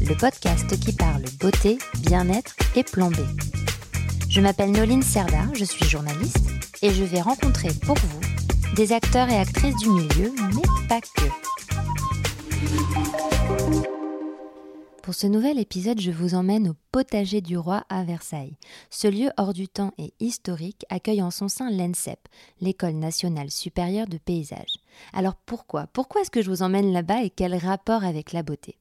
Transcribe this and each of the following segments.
le podcast qui parle beauté, bien-être et plan B. Je m'appelle Noline Serda, je suis journaliste et je vais rencontrer pour vous des acteurs et actrices du milieu, mais pas que. Pour ce nouvel épisode, je vous emmène au potager du roi à Versailles. Ce lieu hors du temps et historique accueille en son sein l'ENSEP, l'École nationale supérieure de paysage. Alors pourquoi? Pourquoi est-ce que je vous emmène là-bas et quel rapport avec la beauté?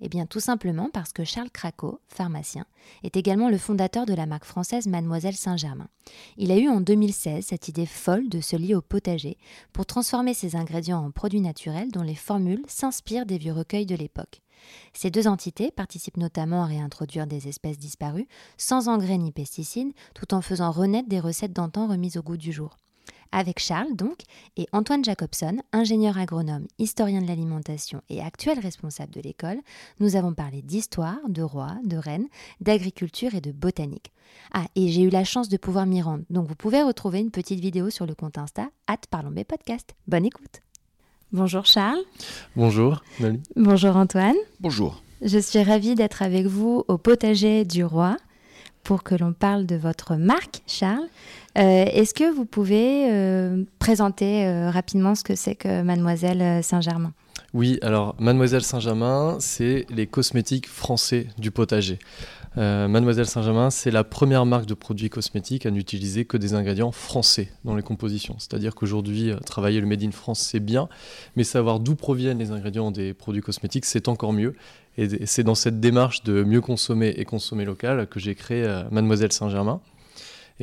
Eh bien, tout simplement parce que Charles Craco, pharmacien, est également le fondateur de la marque française Mademoiselle Saint-Germain. Il a eu en 2016 cette idée folle de se lier au potager pour transformer ses ingrédients en produits naturels dont les formules s'inspirent des vieux recueils de l'époque. Ces deux entités participent notamment à réintroduire des espèces disparues, sans engrais ni pesticides, tout en faisant renaître des recettes d'antan remises au goût du jour. Avec Charles, donc, et Antoine Jacobson, ingénieur agronome, historien de l'alimentation et actuel responsable de l'école, nous avons parlé d'histoire, de roi, de reine, d'agriculture et de botanique. Ah, et j'ai eu la chance de pouvoir m'y rendre, donc vous pouvez retrouver une petite vidéo sur le compte Insta, at Parlons Podcast. Bonne écoute Bonjour Charles. Bonjour Bonjour Antoine. Bonjour. Je suis ravie d'être avec vous au potager du roi pour que l'on parle de votre marque, Charles. Euh, est-ce que vous pouvez euh, présenter euh, rapidement ce que c'est que Mademoiselle Saint-Germain? Oui, alors Mademoiselle Saint-Germain, c'est les cosmétiques français du potager. Mademoiselle Saint-Germain, c'est la première marque de produits cosmétiques à n'utiliser que des ingrédients français dans les compositions. C'est-à-dire qu'aujourd'hui, travailler le Made in France, c'est bien, mais savoir d'où proviennent les ingrédients des produits cosmétiques, c'est encore mieux. Et c'est dans cette démarche de mieux consommer et consommer local que j'ai créé euh, Mademoiselle Saint-Germain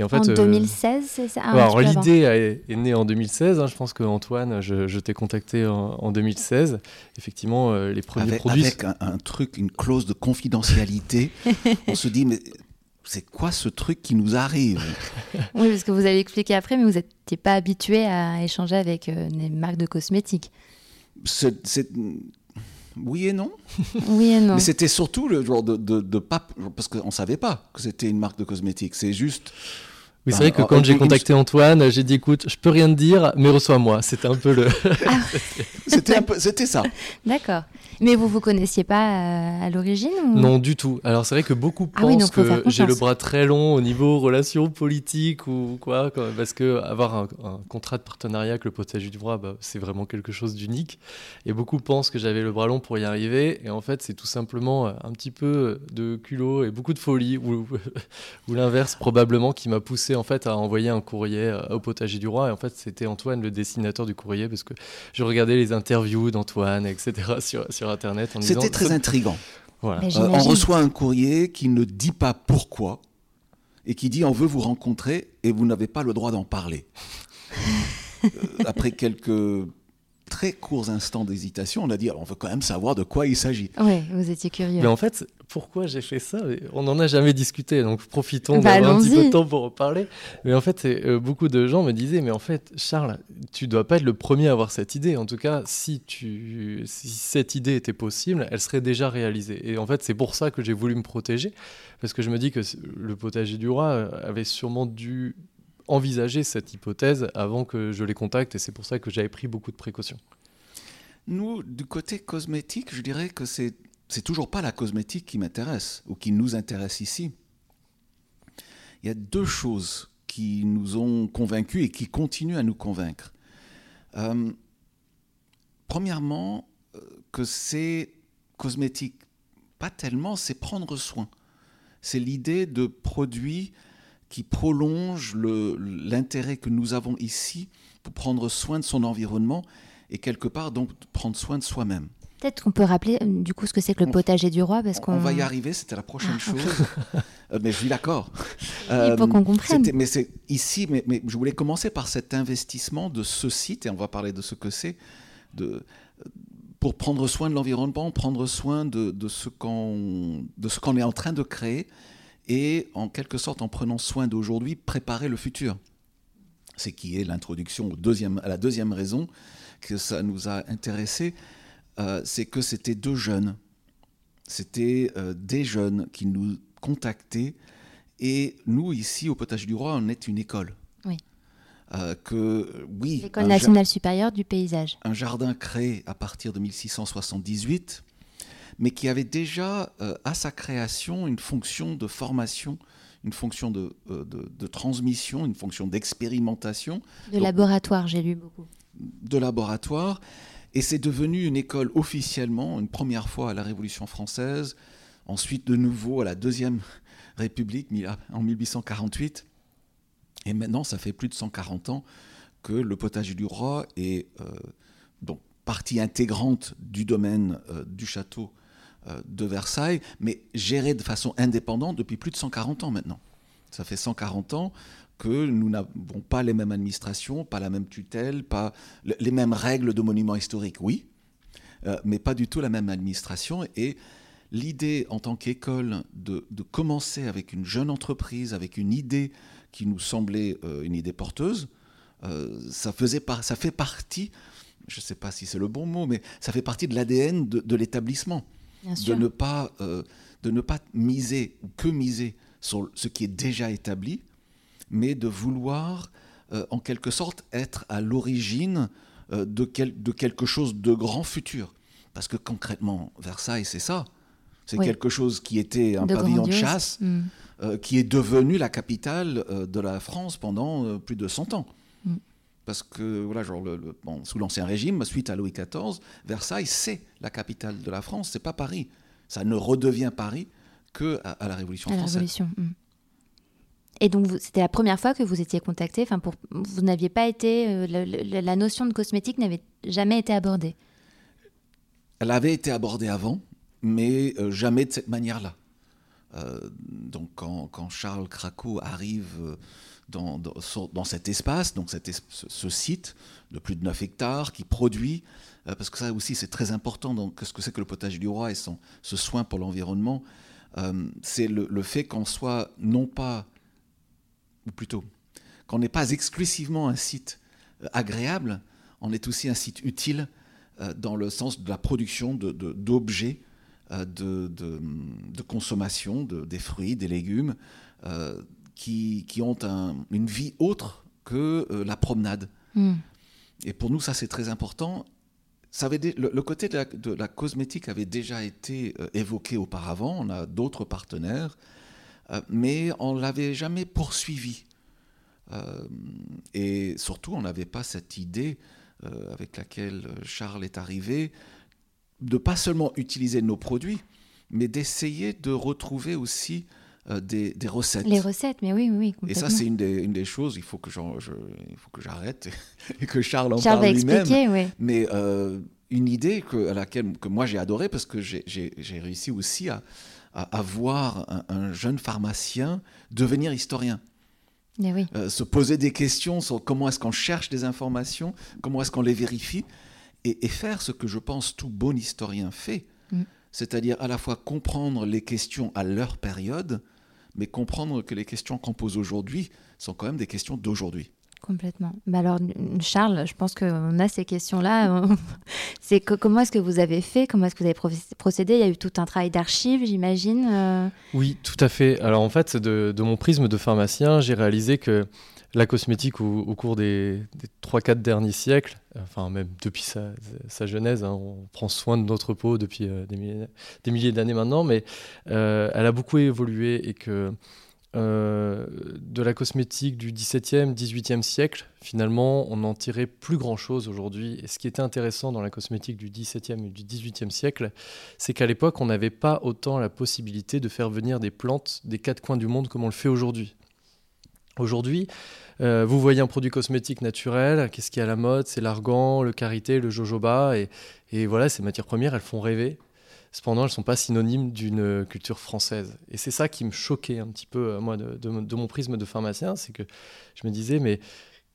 en, 2016, euh, c'est ça? ah, Alors l'idée est, née en 2016. Hein. je pense que Antoine, je, t'ai contacté en, 2016. Effectivement, euh, les premiers produits. Avec un, truc, une clause de confidentialité. on se dit, mais c'est quoi ce truc qui nous arrive? Oui, parce que vous allez expliquer après, mais vous n'étiez pas habitué à échanger avec euh, des marques de cosmétiques. C'est oui et non. Oui et non. Mais c'était surtout le genre de, de, pas, parce qu'on ne savait pas que c'était une marque de cosmétiques. C'est juste. Oui, c'est vrai que quand j'ai contacté Antoine, j'ai dit écoute, je peux rien te dire, mais reçois-moi. C'était un peu le. Ah. c'était, c'était ça. D'accord. Mais vous vous connaissiez pas euh, à l'origine Non, du tout. Alors c'est vrai que beaucoup ah pensent que j'ai le bras très long au niveau relations politiques ou quoi, parce que avoir un, contrat de partenariat avec le potager du roi, bah, c'est vraiment quelque chose d'unique. Et beaucoup pensent que j'avais le bras long pour y arriver. Et en fait, c'est tout simplement euh, un petit peu de culot et beaucoup de folie, ou, ou l'inverse probablement, qui m'a poussé en fait à envoyer un courrier euh, au potager du roi. Et en fait, c'était Antoine, le dessinateur du courrier, parce que je regardais les interviews d'Antoine, etc. sur, sur Internet. C'était très intrigant. Voilà. Euh, on reçoit un courrier qui ne dit pas pourquoi et qui dit on veut vous rencontrer et vous n'avez pas le droit d'en parler. Euh, après quelques très courts instants d'hésitation, on a dit on veut quand même savoir de quoi il s'agit. Oui, vous étiez curieux. Mais en fait, pourquoi j'ai fait ça? On n'en a jamais discuté, donc profitons bah, d'avoir un petit peu de temps pour en parler. Mais en fait, euh, beaucoup de gens me disaient, mais en fait, Charles, tu dois pas être le premier à avoir cette idée. En tout cas, si, tu, si cette idée était possible, elle serait déjà réalisée. Et en fait, c'est pour ça que j'ai voulu me protéger, parce que je me dis que le potager du roi avait sûrement dû envisager cette hypothèse avant que je les contacte, et c'est pour ça que j'avais pris beaucoup de précautions. Nous, du côté cosmétique, je dirais que c'est c'est toujours pas la cosmétique qui m'intéresse ou qui nous intéresse ici. Il y a deux choses qui nous ont convaincus et qui continuent à nous convaincre. Euh, premièrement, euh, que c'est cosmétique. Pas tellement, c'est prendre soin. C'est l'idée de produits qui prolongent l'intérêt que nous avons ici pour prendre soin de son environnement et quelque part donc prendre soin de soi-même. Peut-être qu'on peut rappeler euh, du coup ce que c'est que le potager du roi parce qu'on on va y arriver, c'était la prochaine ah, chose. Euh, mais je suis d'accord. Il faut qu'on comprenne. Mais c'est ici, mais, mais, je voulais commencer par cet investissement de ce site et on va parler de ce que c'est de pour prendre soin de l'environnement, prendre soin de, de ce qu'on est en train de créer et en quelque sorte en prenant soin d'aujourd'hui, préparer le futur. C'est qui est l'introduction à la deuxième raison que ça nous a intéressés, euh, c'est que c'était deux jeunes. C'était euh, des jeunes qui nous contactaient et nous, ici, au Potage du Roi, on est une école. Oui. Euh, que, oui L'école nationale supérieure du paysage. Un jardin créé à partir de 1678, mais qui avait déjà euh, à sa création une fonction de formation, une fonction de, euh, de, transmission, une fonction d'expérimentation. De laboratoire, j'ai lu beaucoup. De laboratoire. Et c'est devenu une école officiellement, une première fois à la Révolution française, ensuite de nouveau à la Deuxième République en 1848. Et maintenant, ça fait plus de 140 ans que le potager du roi est euh, donc partie intégrante du domaine euh, du château de Versailles, mais géré de façon indépendante depuis plus de 140 ans maintenant. Ça fait 140 ans que nous n'avons pas les mêmes administrations, pas la même tutelle, pas les mêmes règles de monuments historiques, oui, mais pas du tout la même administration. Et l'idée en tant qu'école de, commencer avec une jeune entreprise, avec une idée qui nous semblait euh, une idée porteuse, euh, ça, faisait ça fait partie, je ne sais pas si c'est le bon mot, mais ça fait partie de l'ADN de, l'établissement. De ne, pas, euh, de ne pas miser ou que miser sur ce qui est déjà établi, mais de vouloir en quelque sorte être à l'origine de, de quelque chose de grand futur. Parce que concrètement, Versailles, c'est ça. C'est quelque chose qui était un pavillon de chasse, mm. euh, qui est devenu la capitale euh, de la France pendant euh, plus de 100 ans. Parce que, voilà, genre le, sous l'Ancien Régime, suite à Louis XIV, Versailles, c'est la capitale de la France, c'est pas Paris. Ça ne redevient Paris que à, la Révolution à française. La Révolution. Mm. Et donc, c'était la première fois que vous étiez contacté. Enfin, pour, vous n'aviez pas été. la notion de cosmétique n'avait jamais été abordée. Elle avait été abordée avant, mais euh, jamais de cette manière-là. Euh, donc quand, Charles Craco arrive euh, dans, dans, cet espace, donc ce, site de plus de 9 hectares qui produit, parce que ça aussi c'est très important dans ce que c'est que le potager du roi et son, ce soin pour l'environnement, c'est le, le, fait qu'on soit non pas, ou plutôt, qu'on n'est pas exclusivement un site agréable, on est aussi un site utile dans le sens de la production d'objets de, euh, de, de, consommation de, des fruits, des légumes, euh, qui, qui, ont une vie autre que euh, la promenade. Hmm. Et pour nous, ça c'est très important. Ça avait le, côté de la, de la, cosmétique avait déjà été évoqué auparavant, on a d'autres partenaires, mais on ne l'avait jamais poursuivi. et surtout, on n'avait pas cette idée avec laquelle Charles est arrivé de pas seulement utiliser nos produits, mais d'essayer de retrouver aussi euh, des, recettes. Les recettes, mais oui, oui. Et ça, c'est une des, une des, choses, il faut que j'arrête et que Charles en parle lui-même. Oui. Mais euh, une idée que, à laquelle que moi j'ai adoré parce que j'ai réussi aussi à, à, voir un, jeune pharmacien devenir historien. Oui. Euh, se poser des questions sur comment est-ce qu'on cherche des informations, comment est-ce qu'on les vérifie et, faire ce que je pense tout bon historien fait, mm. c'est-à-dire à la fois comprendre les questions à leur période, mais comprendre que les questions qu'on pose aujourd'hui sont quand même des questions d'aujourd'hui. Complètement. Bah alors, Charles, je pense qu'on a ces questions-là. C'est que, comment est-ce que vous avez fait? Comment est-ce que vous avez procédé? Il y a eu tout un travail d'archives, j'imagine euh Oui, tout à fait. Alors, en fait, de, de mon prisme de pharmacien, j'ai réalisé que la cosmétique au, cours des, des 3-4 derniers siècles, enfin même depuis sa, sa genèse, hein, on prend soin de notre peau depuis euh, des milliers, d'années maintenant, mais euh, elle a beaucoup évolué et que euh, de la cosmétique du 17e, 18e siècle, finalement, on n'en tirait plus grand-chose aujourd'hui. Et ce qui était intéressant dans la cosmétique du 17e et du 18e siècle, c'est qu'à l'époque, on n'avait pas autant la possibilité de faire venir des plantes des quatre coins du monde comme on le fait aujourd'hui. Aujourd'hui, euh, vous voyez un produit cosmétique naturel, qu'est-ce qui est à la mode? C'est l'argan, le karité, le jojoba, et, voilà, ces matières premières, elles font rêver. Cependant, elles ne sont pas synonymes d'une culture française. Et c'est ça qui me choquait un petit peu, euh, moi, de, mon prisme de pharmacien, c'est que je me disais, mais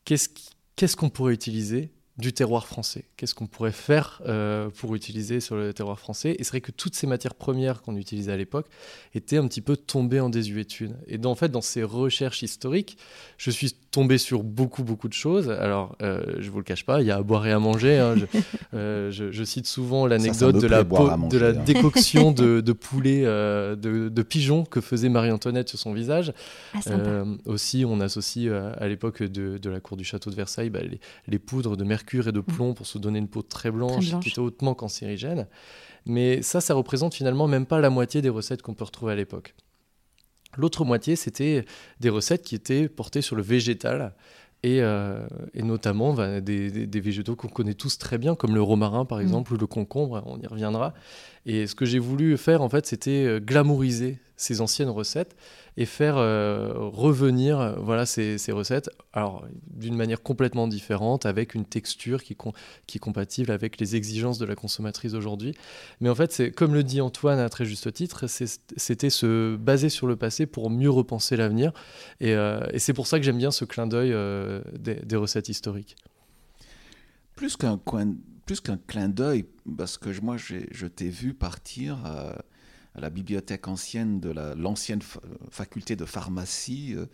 qu'est-ce qu'on pourrait utiliser du terroir français. Qu'est-ce qu'on pourrait faire euh, pour utiliser sur le terroir français? Et c'est vrai que toutes ces matières premières qu'on utilisait à l'époque étaient un petit peu tombées en désuétude. Et en fait, dans ces recherches historiques, je suis tombé sur beaucoup, beaucoup de choses. Alors, euh, je vous le cache pas, il y a à boire et à manger. Hein. Euh, je, cite souvent l'anecdote de la, de la hein. décoction de, de poulet, de, de pigeons que faisait Marie-Antoinette sur son visage. Ah, aussi, on associe à l'époque de, de, la cour du château de Versailles bah, les, les poudres de mercure et de mm. plomb pour se donner une peau très blanche, qui était hautement cancérigène. Mais ça, ça représente finalement même pas la moitié des recettes qu'on peut retrouver à l'époque. L'autre moitié, c'était des recettes qui étaient portées sur le végétal, et, euh, notamment bah, des, des, végétaux qu'on connaît tous très bien, comme le romarin par mm. exemple, ou le concombre, on y reviendra. Et ce que j'ai voulu faire, en fait, c'était euh, glamouriser ces anciennes recettes et faire euh, revenir euh, voilà, ces, recettes alors d'une manière complètement différente, avec une texture qui, qui est compatible avec les exigences de la consommatrice d'aujourd'hui. Mais en fait, c'est comme le dit Antoine à très juste titre, c'était se baser sur le passé pour mieux repenser l'avenir. Et, c'est pour ça que j'aime bien ce clin d'œil des, des, recettes historiques. Plus qu'un coin plus qu'un clin d'œil, parce que moi, je t'ai vu partir à, la bibliothèque ancienne de l'ancienne faculté de pharmacie, euh,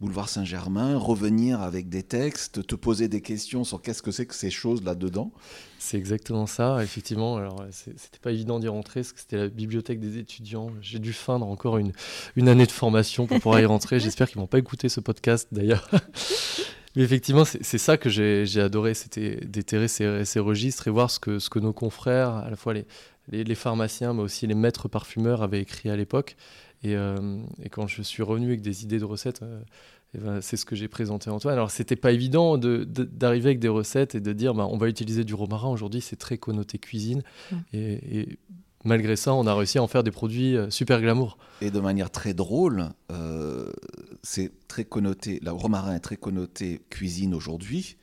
boulevard Saint-Germain, revenir avec des textes, te poser des questions sur qu'est-ce que c'est que ces choses là-dedans. C'est exactement ça, effectivement. Alors, c'était pas évident d'y rentrer, parce que c'était la bibliothèque des étudiants. J'ai dû feindre encore une, une année de formation pour pouvoir y rentrer. J'espère qu'ils vont pas écouter ce podcast, d'ailleurs. Mais effectivement, c'est ça que j'ai adoré, c'était d'éterrer ces, registres et voir ce que, ce que nos confrères, à la fois les, les, pharmaciens, mais aussi les maîtres parfumeurs avaient écrit à l'époque. Et, euh, et, quand je suis revenu avec des idées de recettes, euh, eh ben, c'est ce que j'ai présenté à Antoine. Alors, c'était pas évident d'arriver avec des recettes et de dire bah, on va utiliser du romarin. Aujourd'hui, c'est très connoté cuisine. Et, et, malgré ça, on a réussi à en faire des produits euh, super glamour. Et de manière très drôle, euh, c'est très connoté, le romarin est très connoté cuisine aujourd'hui.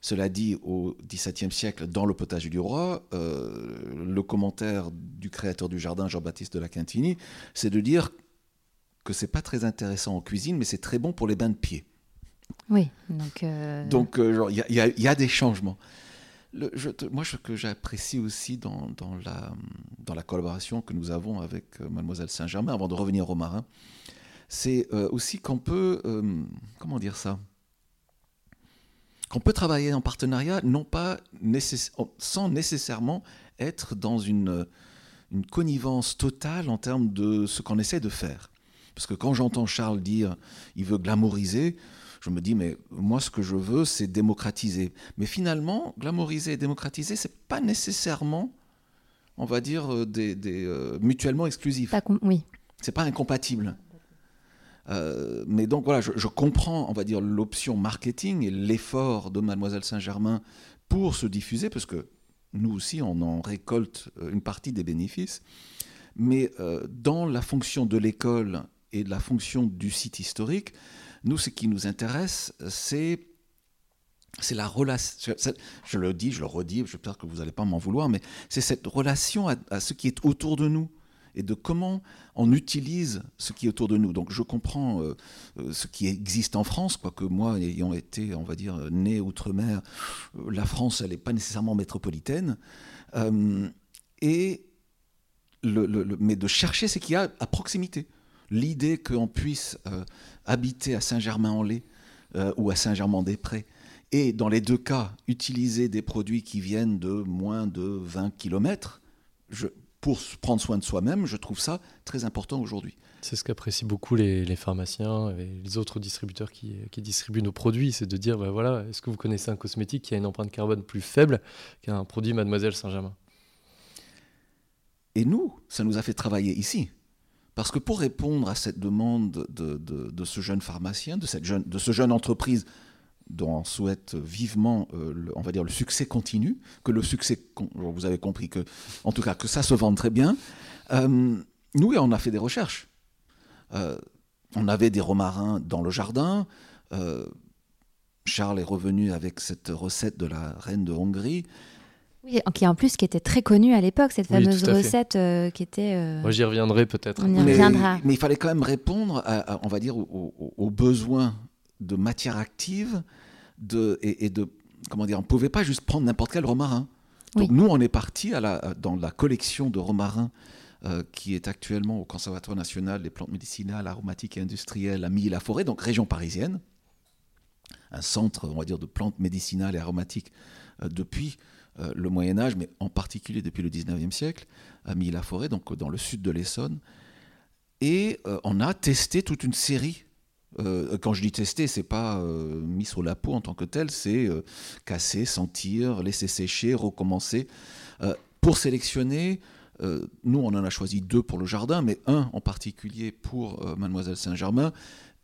Cela dit, au XVIIe siècle, dans le potager du roi, euh, le commentaire du créateur du jardin, Jean-Baptiste de la Quintini, c'est de dire que c'est pas très intéressant en cuisine, mais c'est très bon pour les bains de pied. Oui, donc. Donc, il y, a des changements moi, ce que j'apprécie aussi dans, la, collaboration que nous avons avec euh, Mademoiselle Saint-Germain, avant de revenir au marin, c'est euh, aussi qu'on peut, euh, comment dire ça? Qu'on peut travailler en partenariat, non pas sans nécessairement être dans une, une connivence totale en termes de ce qu'on essaie de faire. Parce que quand j'entends Charles dire il veut glamouriser, je me dis, mais moi, ce que je veux, c'est démocratiser. Mais finalement, glamouriser et démocratiser, c'est pas nécessairement, on va dire, euh, des, euh, mutuellement exclusifs. Pas oui. C'est pas incompatible. Euh, mais donc voilà, je, comprends, on va dire, l'option marketing et l'effort de Mademoiselle Saint-Germain pour se diffuser, parce que nous aussi, on en récolte une partie des bénéfices. Mais dans la fonction de l'école et de la fonction du site historique, nous, ce qui nous intéresse, c'est c'est la relation, je, le dis, je le redis, j'espère que vous n'allez pas m'en vouloir, mais c'est cette relation à, ce qui est autour de nous et de comment on utilise ce qui est autour de nous. Donc je comprends euh, euh, ce qui existe en France, quoique moi, ayant été, on va dire, né outre-mer, euh, la France, elle n'est pas nécessairement métropolitaine. et le, mais de chercher ce qu'il y a à proximité l'idée qu'on puisse euh, habiter à Saint-Germain-en-Laye euh, ou à Saint-Germain-des-Prés et dans les deux cas utiliser des produits qui viennent de moins de 20 km pour prendre soin de soi-même, je trouve ça très important aujourd'hui. C'est ce qu'apprécient beaucoup les, pharmaciens et les autres distributeurs qui, distribuent nos produits, c'est de dire, bah voilà, est-ce que vous connaissez un cosmétique qui a une empreinte carbone plus faible qu'un produit Mademoiselle Saint-Germain? Et nous, ça nous a fait travailler ici. Parce que pour répondre à cette demande de, ce jeune pharmacien, de, cette jeune, de ce jeune entreprise dont on souhaite vivement, euh, le, on va dire, le succès continu, que le succès, vous avez compris que, en tout cas, que ça se vende très bien, euh, nous, on a fait des recherches. Euh, on avait des romarins dans le jardin. Charles est revenu avec cette recette de la reine de Hongrie. Oui, qui en plus qui était très connue à l'époque, cette fameuse recette euh, qui était. Euh, Moi, j'y reviendrai peut-être. On y reviendra. Mais il fallait quand même répondre, à, on va dire, aux, besoins de matière active de, et, de, comment dire, on pouvait pas juste prendre n'importe quel romarin. Donc nous, on est parti dans la collection de romarins euh, qui est actuellement au Conservatoire national des plantes médicinales, aromatiques et industrielles à Milly-la-Forêt, donc région parisienne. Un centre, on va dire, de plantes médicinales et aromatiques euh, depuis le Moyen Âge, mais en particulier depuis le 19e siècle, à Milly-la-Forêt, donc dans le sud de l'Essonne. Et on a testé toute une série quand je dis tester, c'est pas mis sur la peau en tant que tel, c'est casser, sentir, laisser sécher, recommencer, pour sélectionner euh, nous, on en a choisi deux pour le jardin, mais un en particulier pour euh, Mademoiselle Saint-Germain,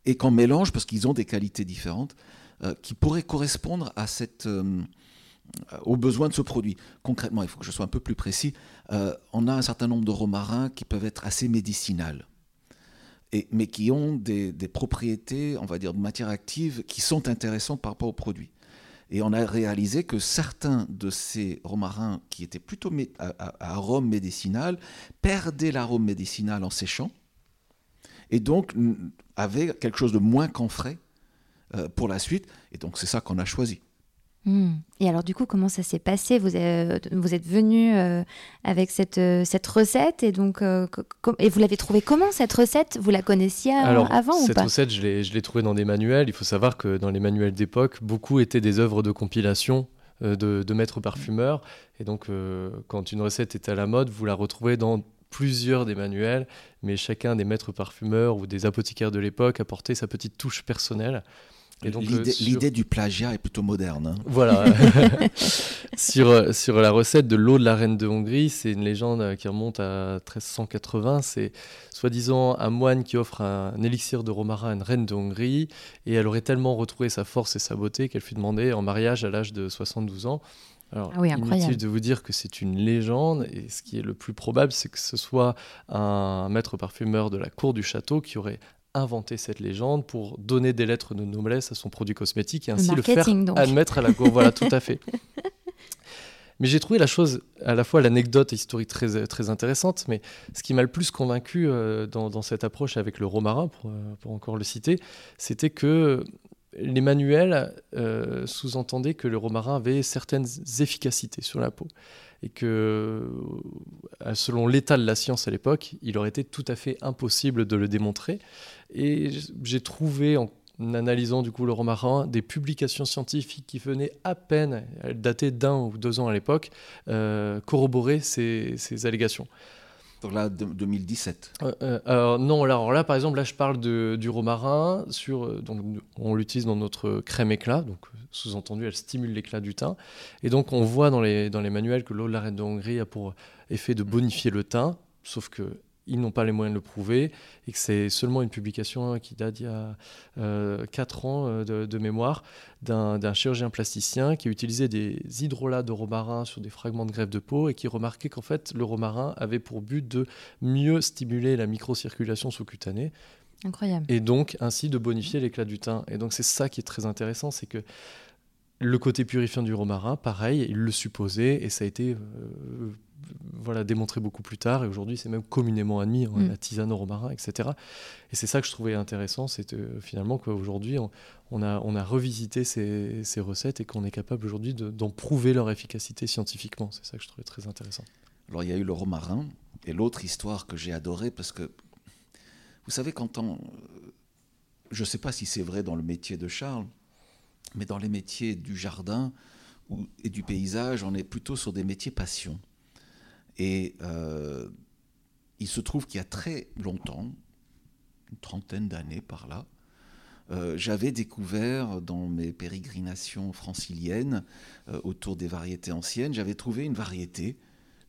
et qu'on mélange parce qu'ils ont des qualités différentes euh, qui pourraient correspondre à cette, aux besoins de ce produit. Concrètement, il faut que je sois un peu plus précis. on a un certain nombre de romarins qui peuvent être assez médicinales. Et, mais qui ont des, propriétés, on va dire, de matière active qui sont intéressantes par rapport au produit. Et on a réalisé que certains de ces romarins qui étaient plutôt à, arôme médicinal perdaient l'arôme médicinal en séchant et donc avaient quelque chose de moins camphré euh, pour la suite. Et donc c'est ça qu'on a choisi. Hmm. Et alors du coup, comment ça s'est passé? Vous, êtes, vous êtes venu euh, avec cette, euh, cette recette et donc euh, et vous l'avez trouvée comment cette recette? Vous la connaissiez alors, avant ou pas? Cette recette, je l'ai trouvée dans des manuels. Il faut savoir que dans les manuels d'époque, beaucoup étaient des œuvres de compilation de, de, maîtres parfumeurs. Et donc, quand une recette est à la mode, vous la retrouvez dans plusieurs des manuels, mais chacun des maîtres parfumeurs ou des apothicaires de l'époque apportait sa petite touche personnelle. L'idée du plagiat est plutôt moderne. Hein. Voilà. sur, euh, sur la recette de l'eau de la reine de Hongrie, c'est une légende euh, qui remonte à 1380. C'est soi-disant un moine qui offre un, élixir de romarin à une reine de Hongrie. Et elle aurait tellement retrouvé sa force et sa beauté qu'elle fut demandée en mariage à l'âge de 72 ans. Alors, ah oui, inutile de vous dire que c'est une légende, et ce qui est le plus probable, c'est que ce soit un maître parfumeur de la cour du château qui aurait inventé cette légende pour donner des lettres de noblesse à son produit cosmétique et ainsi le, faire admettre à la cour. voilà, tout à fait. Mais j'ai trouvé la chose, à la fois l'anecdote historique très, très intéressante, mais ce qui m'a le plus convaincu euh, dans, cette approche avec le romarin, pour, euh, pour encore le citer, c'était que les manuels euh, sous-entendaient que le romarin avait certaines efficacités sur la peau et que, selon l'état de la science à l'époque, il aurait été tout à fait impossible de le démontrer. Et j'ai trouvé, en analysant du coup le romarin, des publications scientifiques qui venaient à peine, datées d'un ou deux ans à l'époque, euh, corroborer ces, allégations. Donc là, 2017. Euh, alors non, alors là, par exemple, là, je parle de, du romarin. Sur, donc, on l'utilise dans notre crème éclat, donc sous-entendu, elle stimule l'éclat du teint. Et donc, on voit dans les, dans les manuels que l'eau de la reine de Hongrie a pour effet de bonifier le teint, sauf que ils n'ont pas les moyens de le prouver et que c'est seulement une publication qui date d'il y a euh, 4 ans euh, de, mémoire d'un chirurgien plasticien qui utilisait des hydrolats de romarin sur des fragments de greffe de peau et qui remarquait qu'en fait le romarin avait pour but de mieux stimuler la microcirculation sous-cutanée Incroyable. Et donc, ainsi, de bonifier l'éclat du teint. Et donc, c'est ça qui est très intéressant, c'est que le côté purifiant du romarin, pareil, il le supposait, et ça a été euh, voilà, démontré beaucoup plus tard, et aujourd'hui, c'est même communément admis, en mm. la tisane au romarin, etc. Et c'est ça que je trouvais intéressant, c'est euh, finalement qu'aujourd'hui, on, a, on a revisité ces, ces recettes et qu'on est capable aujourd'hui d'en prouver leur efficacité scientifiquement. C'est ça que je trouvais très intéressant. Alors, il y a eu le romarin, et l'autre histoire que j'ai adorée, parce que vous savez, quand on. Je ne sais pas si c'est vrai dans le métier de Charles, mais dans les métiers du jardin et du paysage, on est plutôt sur des métiers passion. Et euh, il se trouve qu'il y a très longtemps, une trentaine d'années par là, euh, j'avais découvert dans mes pérégrinations franciliennes euh, autour des variétés anciennes, j'avais trouvé une variété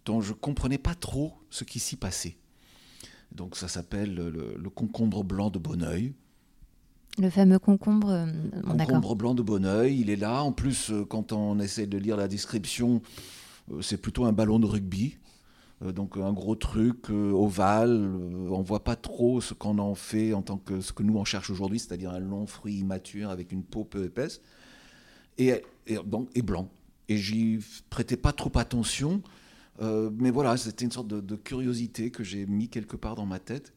dont je ne comprenais pas trop ce qui s'y passait. Donc ça s'appelle le, concombre blanc de Bonneuil. Le fameux concombre. Euh, concombre blanc de Bonneuil, il est là. En plus, quand on essaie de lire la description, c'est plutôt un ballon de rugby. Donc un gros truc ovale, on voit pas trop ce qu'on en fait en tant que ce que nous on cherche aujourd'hui, c'est-à-dire un long fruit immature avec une peau peu épaisse et, donc, et blanc. Et j'y prêtais pas trop attention euh, mais voilà, c'était une sorte de, curiosité que j'ai mis quelque part dans ma tête.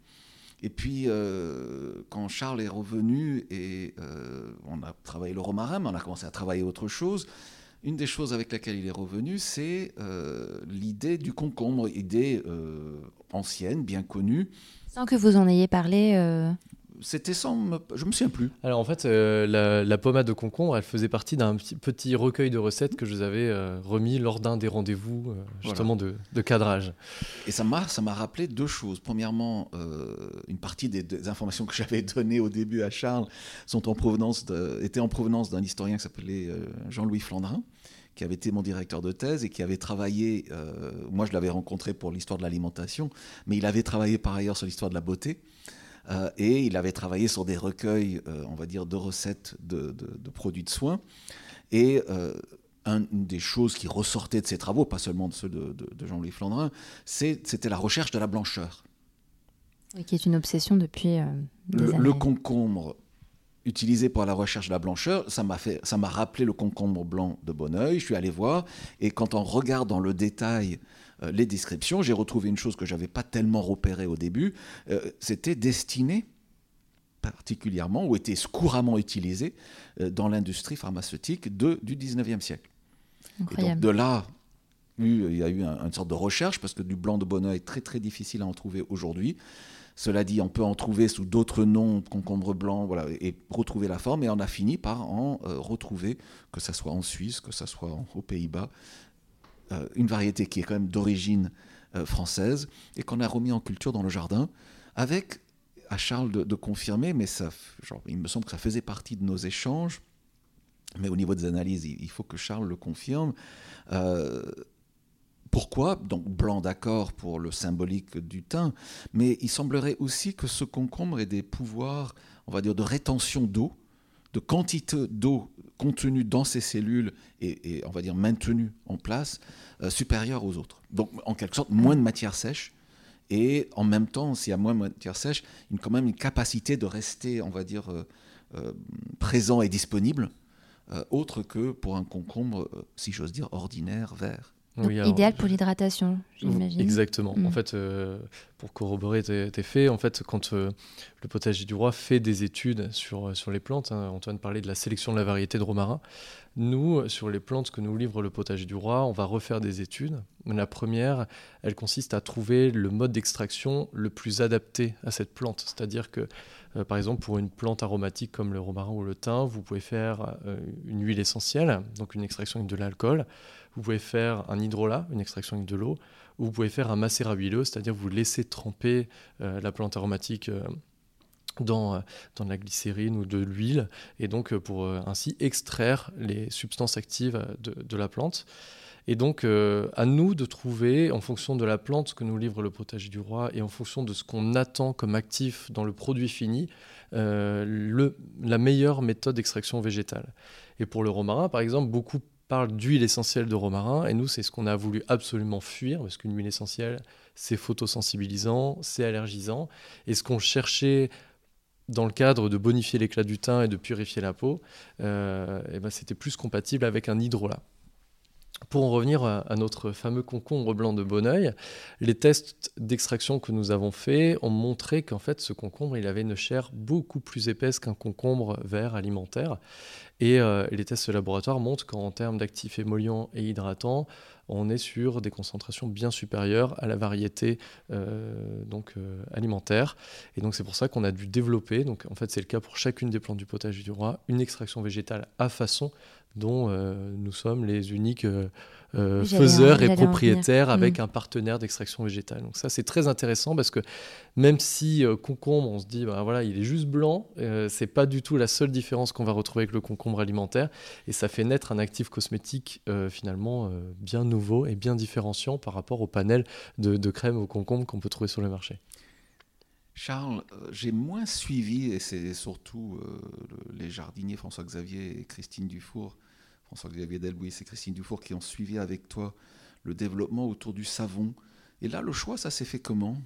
Et puis, euh, quand Charles est revenu et euh, on a travaillé le romarin, mais on a commencé à travailler autre chose, une des choses avec laquelle il est revenu, c'est l'idée du concombre, idée ancienne, bien connue. Sans que vous en ayez parlé c'était sans. Je me souviens plus. Alors en fait, euh, la, pommade de concombre, elle faisait partie d'un petit, petit, recueil de recettes que je vous avais euh, remis lors d'un des rendez-vous euh, justement de, cadrage. Et ça m'a, ça m'a rappelé deux choses. Premièrement, une partie des, informations que j'avais données au début à Charles sont en provenance étaient en provenance d'un historien qui s'appelait Jean-Louis Flandrin qui avait été mon directeur de thèse et qui avait travaillé, moi je l'avais rencontré pour l'histoire de l'alimentation, mais il avait travaillé par ailleurs sur l'histoire de la beauté. Euh, et il avait travaillé sur des recueils, euh, on va dire, de recettes de, produits de soins. Et euh, une des choses qui ressortait de ses travaux, pas seulement de ceux de, Jean-Louis Flandrin, c'était la recherche de la blancheur. qui est une obsession depuis des le, années. le, concombre utilisé pour la recherche de la blancheur, ça m'a fait, ça m'a rappelé le concombre blanc de Bonneuil. Je suis allé voir et quand on regarde dans le détail euh, les descriptions, j'ai retrouvé une chose que je n'avais pas tellement repérée au début. Euh, c'était destiné particulièrement ou était couramment utilisé euh, dans l'industrie pharmaceutique de, du 19e siècle. de là, il y a eu une sorte de recherche parce que du blanc de Bonneuil est très très difficile à en trouver aujourd'hui. Cela dit, on peut en trouver sous d'autres noms, concombre blanc, et retrouver la forme. Et on a fini par en retrouver, que ce soit en Suisse, que ce soit aux Pays-Bas, euh, une variété qui est quand même d'origine euh, française et qu'on a remis en culture dans le jardin avec à Charles de, confirmer, mais ça, il me semble que ça faisait partie de nos échanges. Mais au niveau des analyses, il, faut que Charles le confirme. Euh, pourquoi Donc blanc d'accord pour le symbolique du teint, mais il semblerait aussi que ce concombre ait des pouvoirs, on va dire, de rétention d'eau, de quantité d'eau contenue dans ces cellules et, on va dire maintenue en place, euh, supérieure aux autres. Donc en quelque sorte, moins de matière sèche. Et en même temps, s'il y a moins de matière sèche, il quand même une capacité de rester, on va dire, euh, euh, présent et disponible, autre que pour un concombre, si j'ose dire, ordinaire, vert idéal pour l'hydratation, j'imagine. Exactement. En mm. fait, euh, pour corroborer tes, faits, en fait, quand euh, le potager du roi fait des études sur, euh, sur les plantes, hein, Antoine parlait de la sélection de la variété de romarin, nous, sur les plantes que nous livre le potager du roi, on va refaire des études. La première, elle consiste à trouver le mode d'extraction le plus adapté à cette plante. C'est-à-dire que, par exemple, pour une plante aromatique comme le romarin ou le thym, vous pouvez faire une huile essentielle, donc une extraction avec de l'alcool. Vous pouvez faire un hydrolat, une extraction avec de l'eau, ou vous pouvez faire un macérat huileux, c'est-à-dire vous laissez tremper euh, la plante aromatique euh, dans, euh, dans de la glycérine ou de l'huile, et donc pour ainsi extraire les substances actives de, de la plante. Et donc, à nous de trouver, en fonction de la plante que nous livre le potager du roi et en fonction de ce qu'on attend comme actif dans le produit fini, le, la meilleure méthode d'extraction végétale. Et pour le romarin, par exemple, beaucoup parle d'huile essentielle de romarin, et nous, c'est ce qu'on a voulu absolument fuir, parce qu'une huile essentielle, c'est photosensibilisant, c'est allergisant, et ce qu'on cherchait dans le cadre de bonifier l'éclat du teint et de purifier la peau, euh, ben c'était plus compatible avec un hydrolat. Pour en revenir à, notre fameux concombre blanc de Bonneuil, les tests d'extraction que nous avons faits ont montré qu'en fait ce concombre il avait une chair beaucoup plus épaisse qu'un concombre vert alimentaire. Et euh, les tests de laboratoire montrent qu'en termes d'actifs émollients et hydratants, on est sur des concentrations bien supérieures à la variété euh, donc, euh, alimentaire. Et donc c'est pour ça qu'on a dû développer, donc en fait c'est le cas pour chacune des plantes du potager du roi, une extraction végétale à façon dont nous sommes les uniques euh, euh, faiseurs et propriétaires avec mm. un partenaire d'extraction végétale. Donc ça c'est très intéressant parce que même si concombre, on se dit bah, voilà il est juste blanc, c'est pas du tout la seule différence qu'on va retrouver avec le concombre alimentaire et ça fait naître un actif cosmétique finalement bien nouveau et bien différenciant par rapport au panel de, de crèmes au concombre qu'on peut trouver sur le marché. Charles, j'ai moins suivi, et c'est surtout les jardiniers François Xavier et Christine Dufour François-Xavier Delbouis et Christine Dufour qui ont suivi avec toi le développement autour du savon. Et là, le choix, ça s'est fait comment?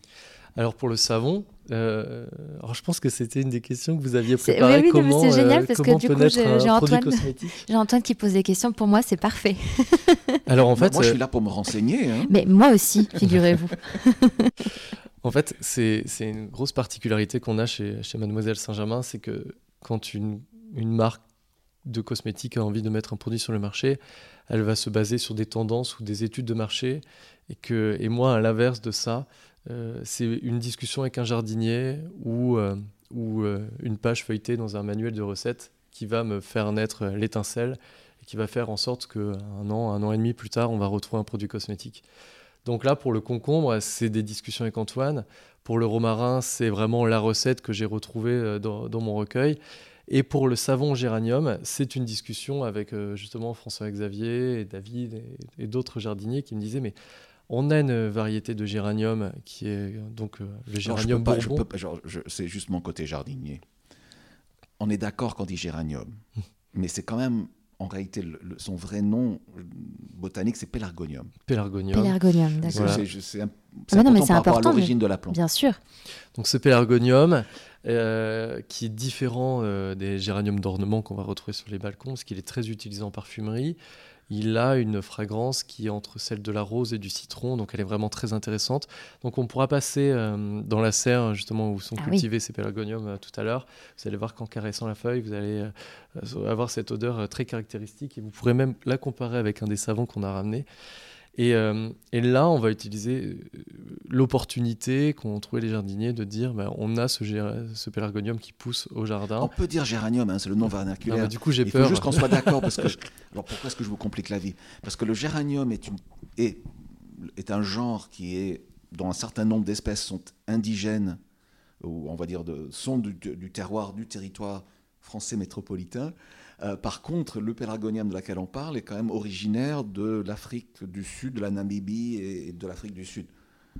Alors pour le savon, euh, alors je pense que c'était une des questions que vous aviez préparées. Oui, oui, c'est génial euh, parce que du coup j'ai Antoine, Antoine qui pose des questions. Pour moi, c'est parfait. Alors en fait, moi je suis euh, là pour me renseigner. Hein. Mais moi aussi, figurez-vous. en fait, c'est une grosse particularité qu'on a chez, chez Mademoiselle Saint-Germain, c'est que quand une, une marque de cosmétique a envie de mettre un produit sur le marché, elle va se baser sur des tendances ou des études de marché. Et, que, et moi, à l'inverse de ça, euh, c'est une discussion avec un jardinier ou, euh, ou euh, une page feuilletée dans un manuel de recettes qui va me faire naître l'étincelle et qui va faire en sorte qu'un an, un an et demi plus tard, on va retrouver un produit cosmétique. Donc là, pour le concombre, c'est des discussions avec Antoine. Pour le romarin, c'est vraiment la recette que j'ai retrouvée dans, dans, mon recueil. Et pour le savon géranium, c'est une discussion avec justement François-Xavier et David et d'autres jardiniers qui me disaient, mais on a une variété de géranium qui est donc euh, le géranium non, je peux pas, c'est juste mon côté jardinier. On est d'accord quand dit géranium, mais c'est quand même en réalité son vrai nom botanique, c'est pélargonium. Pélargonium. Pélargonium, d'accord. C'est ah important par rapport à l'origine de la plante. Bien sûr. Donc ce pélargonium, euh, qui est différent euh, des géraniums d'ornement qu'on va retrouver sur les balcons, parce qu'il est très utilisé en parfumerie il a une fragrance qui est entre celle de la rose et du citron, donc elle est vraiment très intéressante. Donc on pourra passer euh, dans la serre justement où sont ah cultivés ces pélargoniums tout à l'heure. Vous allez voir qu'en caressant la feuille, vous allez avoir cette odeur très caractéristique et vous pourrez même la comparer avec un des savons qu'on a ramené. Euh, et, là, on va utiliser euh, l'opportunité qu'ont trouvé les jardiniers de dire bah, on a ce, ce, pélargonium qui pousse au jardin. On peut dire géranium, hein, c'est le nom vernaculaire. du coup, j'ai peur. Il faut juste qu'on soit d'accord. parce que Alors pourquoi est-ce que je vous complique la vie? Parce que le géranium est, une... est... est un genre qui est dont un certain nombre d'espèces sont indigènes, ou on va dire de... sont du, du terroir, du territoire français métropolitain. Euh, par contre, le pélargonium de laquelle on parle est quand même originaire de l'Afrique du Sud, de la Namibie et de l'Afrique du Sud.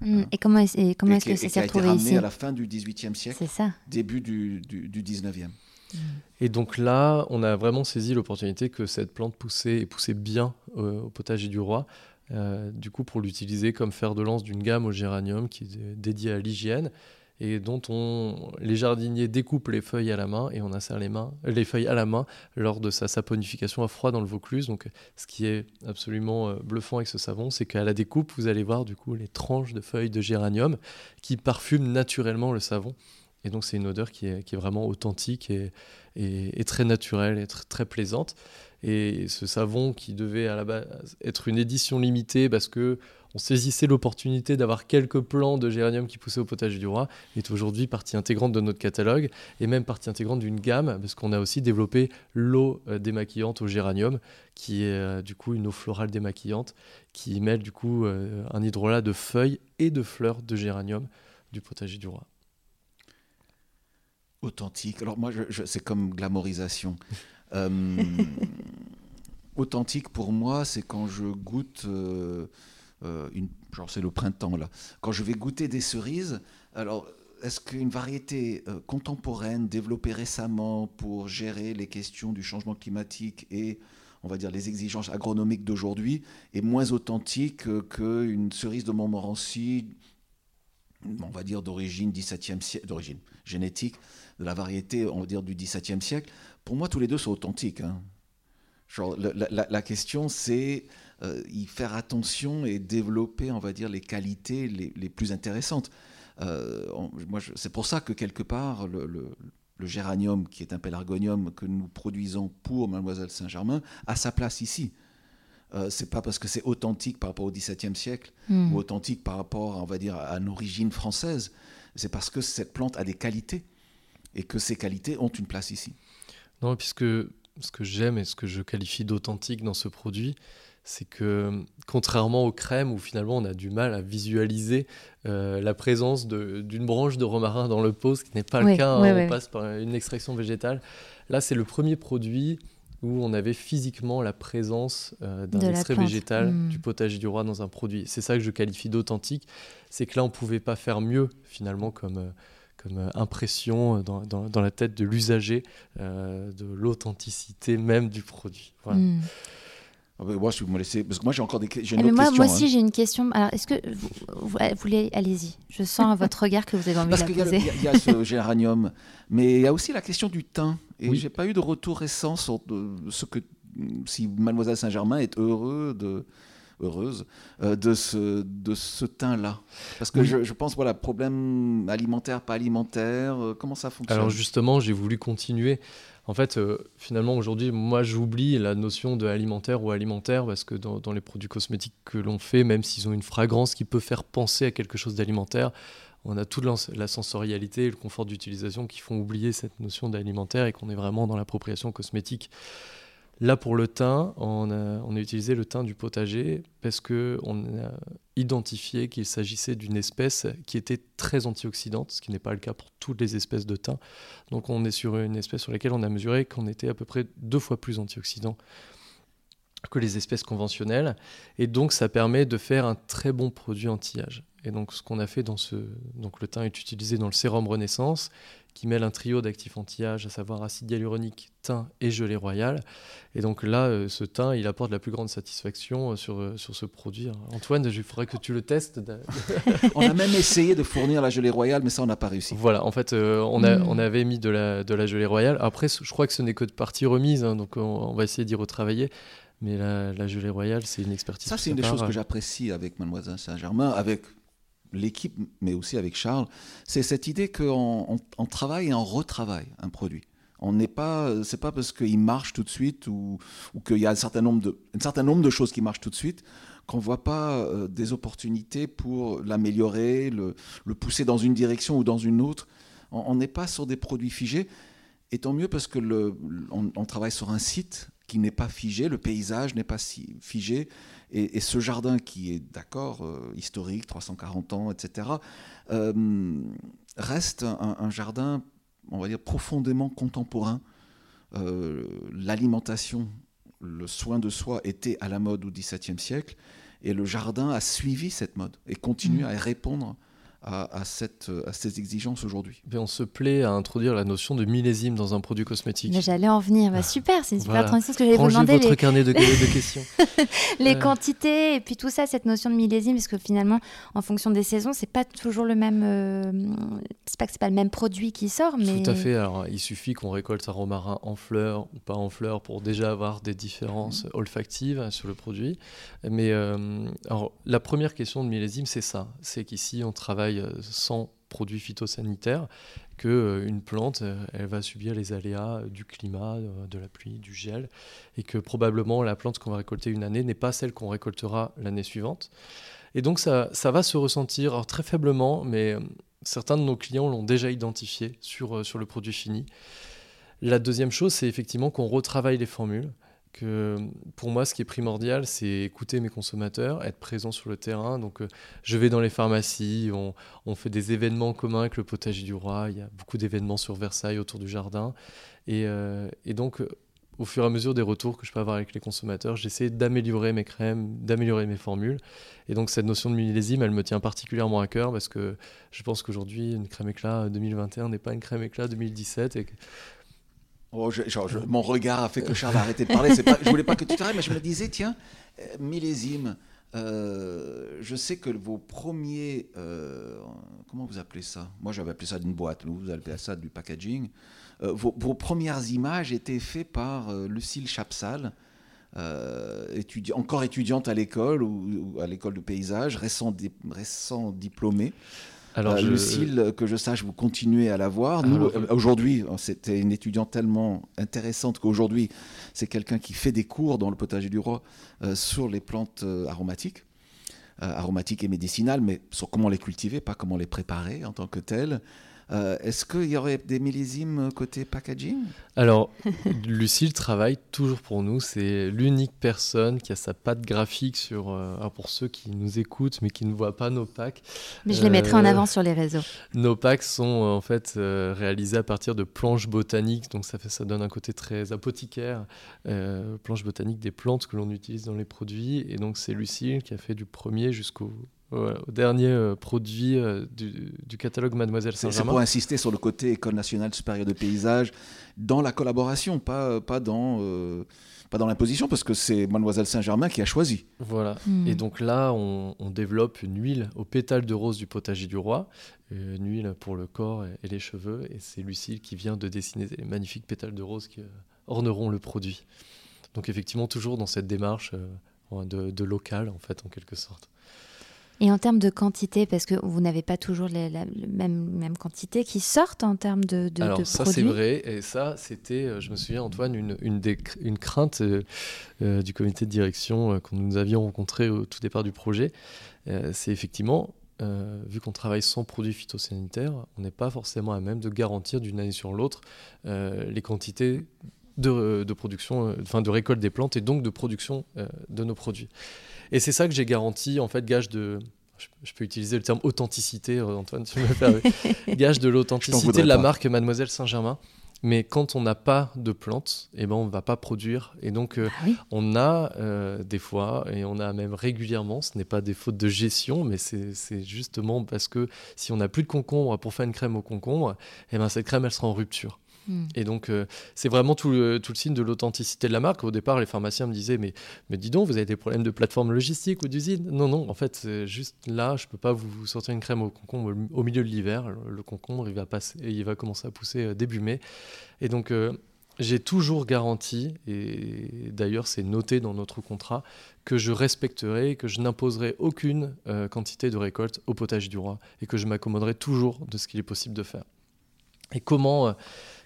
Hmm. Et comment, est, comment est-ce que ça s'est retrouvé ici à la fin du XVIIIe siècle, ça. début du, du, XIXe. Hmm. Et donc là, on a vraiment saisi l'opportunité que cette plante poussait et poussait bien au potager du roi. Euh, du coup, pour l'utiliser comme fer de lance d'une gamme au géranium qui est dédiée à l'hygiène et dont on, les jardiniers découpent les feuilles à la main et on insère les, mains, les feuilles à la main lors de sa saponification à froid dans le Vaucluse. Donc, ce qui est absolument euh, bluffant avec ce savon, c'est qu'à la découpe, vous allez voir du coup les tranches de feuilles de géranium qui parfument naturellement le savon. Et donc, c'est une odeur qui est, vraiment authentique et, et, très naturelle et très plaisante. Et ce savon qui devait à la base être une édition limitée parce que on saisissait l'opportunité d'avoir quelques plants de géranium qui poussaient au potager du roi, est aujourd'hui partie intégrante de notre catalogue et même partie intégrante d'une gamme, parce qu'on a aussi développé l'eau euh, démaquillante au géranium, qui est euh, du coup une eau florale démaquillante, qui mêle du coup euh, un hydrolat de feuilles et de fleurs de géranium du potager du roi. Authentique. Alors moi, c'est comme glamorisation. authentique pour moi, c'est quand je goûte euh, une, genre c'est le printemps là, quand je vais goûter des cerises, alors est-ce qu'une variété euh, contemporaine développée récemment pour gérer les questions du changement climatique et on va dire les exigences agronomiques d'aujourd'hui est moins authentique qu'une cerise de Montmorency, on va dire d'origine 17e siècle, d'origine génétique, de la variété, on va dire du 17e siècle? Pour moi, tous les deux sont authentiques. Hein. Genre, la, la question, c'est euh, y faire attention et développer, on va dire, les qualités les, plus intéressantes. Euh, c'est pour ça que quelque part, le, géranium, qui est un pélargonium que nous produisons pour Mademoiselle Saint-Germain, a sa place ici. Euh, c'est pas parce que c'est authentique par rapport au XVIIe siècle hmm. ou authentique par rapport, on va dire, à une origine française. C'est parce que cette plante a des qualités et que ces qualités ont une place ici. Non, puisque ce que j'aime et ce que je qualifie d'authentique dans ce produit, c'est que contrairement aux crèmes où finalement on a du mal à visualiser euh, la présence d'une branche de romarin dans le pot, ce qui n'est pas le cas, hein, on passe par une extraction végétale. Là, c'est le premier produit où on avait physiquement la présence euh, d'un extrait végétal hmm. du potager du roi dans un produit. C'est ça que je qualifie d'authentique, c'est que là on ne pouvait pas faire mieux finalement comme... Euh, comme impression dans, la tête de l'usager de l'authenticité même du produit. Voilà. Hmm. Ah bah, moi, si vous me laissez, parce que moi j'ai encore des, j'ai une eh, autre moi, question. Moi aussi, hein. j'ai une question. Alors, est-ce que vous, vous, voulez, allez-y. Je sens à votre regard que vous avez envie de la poser. Parce qu'il y, a ce géranium, mais il y a aussi la question du teint. Et j'ai pas eu de retour récent sur ce que si Mademoiselle Saint-Germain est heureux de heureuse, de ce, de ce teint-là Parce que je, je, pense, voilà, problème alimentaire, pas alimentaire, comment ça fonctionne? Alors justement, j'ai voulu continuer. En fait, finalement, aujourd'hui, moi, j'oublie la notion de alimentaire ou alimentaire parce que dans, dans les produits cosmétiques que l'on fait, même s'ils ont une fragrance qui peut faire penser à quelque chose d'alimentaire, on a toute la sensorialité et le confort d'utilisation qui font oublier cette notion d'alimentaire et qu'on est vraiment dans l'appropriation cosmétique. Là, pour le thym, on a, utilisé le thym du potager parce qu'on a identifié qu'il s'agissait d'une espèce qui était très antioxydante, ce qui n'est pas le cas pour toutes les espèces de thym. Donc on est sur une espèce sur laquelle on a mesuré qu'on était à peu près deux fois plus antioxydant que les espèces conventionnelles. Et donc ça permet de faire un très bon produit anti-âge. Et donc, ce qu'on a fait dans ce. Donc, le thym est utilisé dans le sérum Renaissance, qui mêle un trio d'actifs anti-âge, à savoir acide hyaluronique, thym et gelée royale. Et donc là, euh, ce thym, il apporte la plus grande satisfaction euh, sur, euh, sur ce produit. Antoine, il faudrait que tu le testes. on a même essayé de fournir la gelée royale, mais ça, on n'a pas réussi. Voilà, en fait, on, a, hmm. on avait mis de la, de la gelée royale. Après, je crois que ce n'est que de partie remise, hein, donc on, va essayer d'y retravailler. Mais la, la gelée royale, c'est une expertise. Ça, c'est une des choses que j'apprécie avec Mademoiselle Saint-Germain, avec l'équipe, mais aussi avec Charles, c'est cette idée qu'on on, travaille et on retravaille un produit. On n'est pas, c'est pas parce qu'il marche tout de suite ou, ou qu'il y a un certain nombre de, un certain nombre de choses qui marchent tout de suite qu'on voit pas euh, des opportunités pour l'améliorer, le, le, pousser dans une direction ou dans une autre. On n'est pas sur des produits figés. Et tant mieux parce que le, on, on travaille sur un site qui n'est pas figé, le paysage n'est pas si figé. Et, ce jardin qui est, d'accord, euh, historique, 340 ans, etc., euh, reste un, jardin, on va dire, profondément contemporain. Euh, l'alimentation, le soin de soi était à la mode au XVIIe siècle, et le jardin a suivi cette mode et continue mmh. à répondre à, cette, à ces exigences aujourd'hui. On se plaît à introduire la notion de millésime dans un produit cosmétique. J'allais en venir. Bah, super, c'est une super transition. Ce que j'allais vous demander. votre carnet de, de questions. les quantités et puis tout ça, cette notion de millésime, parce que finalement, en fonction des saisons, c'est pas toujours le même. Euh, c'est pas que c'est pas le même produit qui sort, mais. Tout à fait. Alors, il suffit qu'on récolte un romarin en fleurs ou pas en fleurs pour déjà avoir des différences mmh. olfactives sur le produit. Mais euh, alors, la première question de millésime, c'est ça. C'est qu'ici, on travaille euh, sans produits phytosanitaires que euh, une plante euh, elle va subir les aléas du climat, de la pluie, du gel et que probablement la plante qu'on va récolter une année n'est pas celle qu'on récoltera l'année suivante. Et donc ça, va se ressentir très faiblement, mais certains de nos clients l'ont déjà identifié sur le produit fini. La deuxième chose, c'est effectivement qu'on retravaille les formules que pour moi, ce qui est primordial, c'est écouter mes consommateurs, être présent sur le terrain. Donc, euh, je vais dans les pharmacies, on, fait des événements communs avec le potager du roi. Il y a beaucoup d'événements sur Versailles autour du jardin. Et, euh, donc, euh, au fur et à mesure des retours que je peux avoir avec les consommateurs, j'essaie d'améliorer mes crèmes, d'améliorer mes formules. Et donc, cette notion de millésime, elle me tient particulièrement à cœur parce que je pense qu'aujourd'hui, une crème éclat 2021 n'est pas une crème éclat 2017. Et Oh, mon regard a fait que Charles a arrêté de parler. Pas, je voulais pas que tu t'arrêtes, mais je me disais, tiens, euh, millésime. Euh, je sais que vos premiers, euh, comment vous appelez ça? Moi, j'avais appelé ça d'une boîte. Vous appelez ça du packaging. Vos, premières images étaient faites par Lucille Chapsal, encore étudiante à l'école ou, à l'école de paysage, récent, récent diplômée. Alors, euh, Lucille, que je sache, vous continuez à la voir. Nous, euh, aujourd'hui, c'était une étudiante tellement intéressante qu'aujourd'hui, c'est quelqu'un qui fait des cours dans le potager du roi euh, sur les plantes aromatiques, aromatiques et médicinales, mais sur comment les cultiver, pas comment les préparer en tant que telles. Euh, est-ce qu'il y aurait des millésimes côté packaging? Alors, Lucille travaille toujours pour nous. C'est l'unique personne qui a sa patte graphique sur. Euh, pour ceux qui nous écoutent mais qui ne voient pas nos packs. Mais je les mettrai en euh, avant sur les réseaux. Nos packs sont en fait réalisés à partir de planches botaniques, donc ça, fait, ça donne un côté très apothicaire. planches botaniques des plantes que l'on utilise dans les produits. Et donc, c'est Lucille qui a fait du premier jusqu'au au dernier euh, produit euh, du, catalogue Mademoiselle Saint-Germain. C'est pour insister sur le côté École nationale supérieure de paysage dans la collaboration, pas, euh, pas dans, pas dans l'imposition, parce que c'est Mademoiselle Saint-Germain qui a choisi. Voilà. Hmm. Et donc là, on, développe une huile aux pétales de rose du potager du roi, une huile pour le corps et, les cheveux, et c'est Lucille qui vient de dessiner les magnifiques pétales de rose qui orneront le produit. Donc effectivement, toujours dans cette démarche de, local, en fait, en quelque sorte. Et en termes de quantité, parce que vous n'avez pas toujours la, même, même quantité qui sortent en termes de, de Alors ça c'est vrai, et ça c'était, euh, je me souviens Antoine, une, une, une crainte euh, euh, du comité de direction que nous avions rencontré au tout départ du projet, c'est effectivement, vu qu'on travaille sans produits phytosanitaires, on n'est pas forcément à même de garantir d'une année sur l'autre les quantités de, de, production, enfin de récolte des plantes et donc de production de nos produits. Et c'est ça que j'ai garanti, en fait, gage de. Je peux utiliser le terme authenticité, euh, Antoine, tu me fais gage de l'authenticité de la marque Mademoiselle Saint-Germain. Mais quand on n'a pas de plantes, eh ben on ne va pas produire. Et donc, euh, ah on a euh, des fois, et on a même régulièrement, ce n'est pas des fautes de gestion, mais c'est justement parce que si on n'a plus de concombre pour faire une crème au concombre, eh ben cette crème, elle sera en rupture. Hmm. Et donc, euh, c'est vraiment tout le, tout le, signe de l'authenticité de la marque. Au départ, les pharmaciens me disaient Mais, mais dis donc, vous avez des problèmes de plateforme logistique ou d'usine? Non, non, en fait, c'est juste là, je ne peux pas vous sortir une crème au concombre au milieu de l'hiver. Le, concombre, il va, passer, il va commencer à pousser euh, début mai. Et donc, euh, j'ai toujours garanti, et d'ailleurs, c'est noté dans notre contrat, que je respecterai, que je n'imposerai aucune quantité de récolte au potage du roi et que je m'accommoderai toujours de ce qu'il est possible de faire. Et comment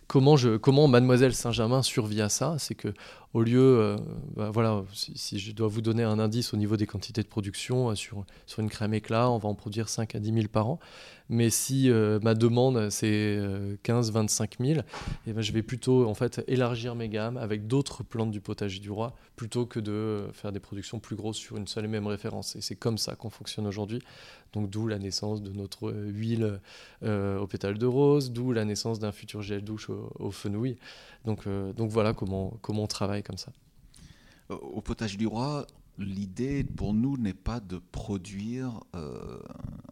comment, je, comment Mademoiselle Saint-Germain survit à ça C'est que au lieu, euh, bah, voilà, si, je dois vous donner un indice au niveau des quantités de production, euh, sur, une crème éclat, on va en produire 5 à 10 000 par an. Mais si euh, ma demande, c'est 15 25 000, et je vais plutôt en fait, élargir mes gammes avec d'autres plantes du potager du roi, plutôt que de faire des productions plus grosses sur une seule et même référence. Et c'est comme ça qu'on fonctionne aujourd'hui. Donc d'où la naissance de notre huile au pétale de rose, d'où la naissance d'un futur gel douche au fenouil. Donc, donc voilà comment, comment on travaille comme ça. Au potage du roi, l'idée pour nous n'est pas de produire euh,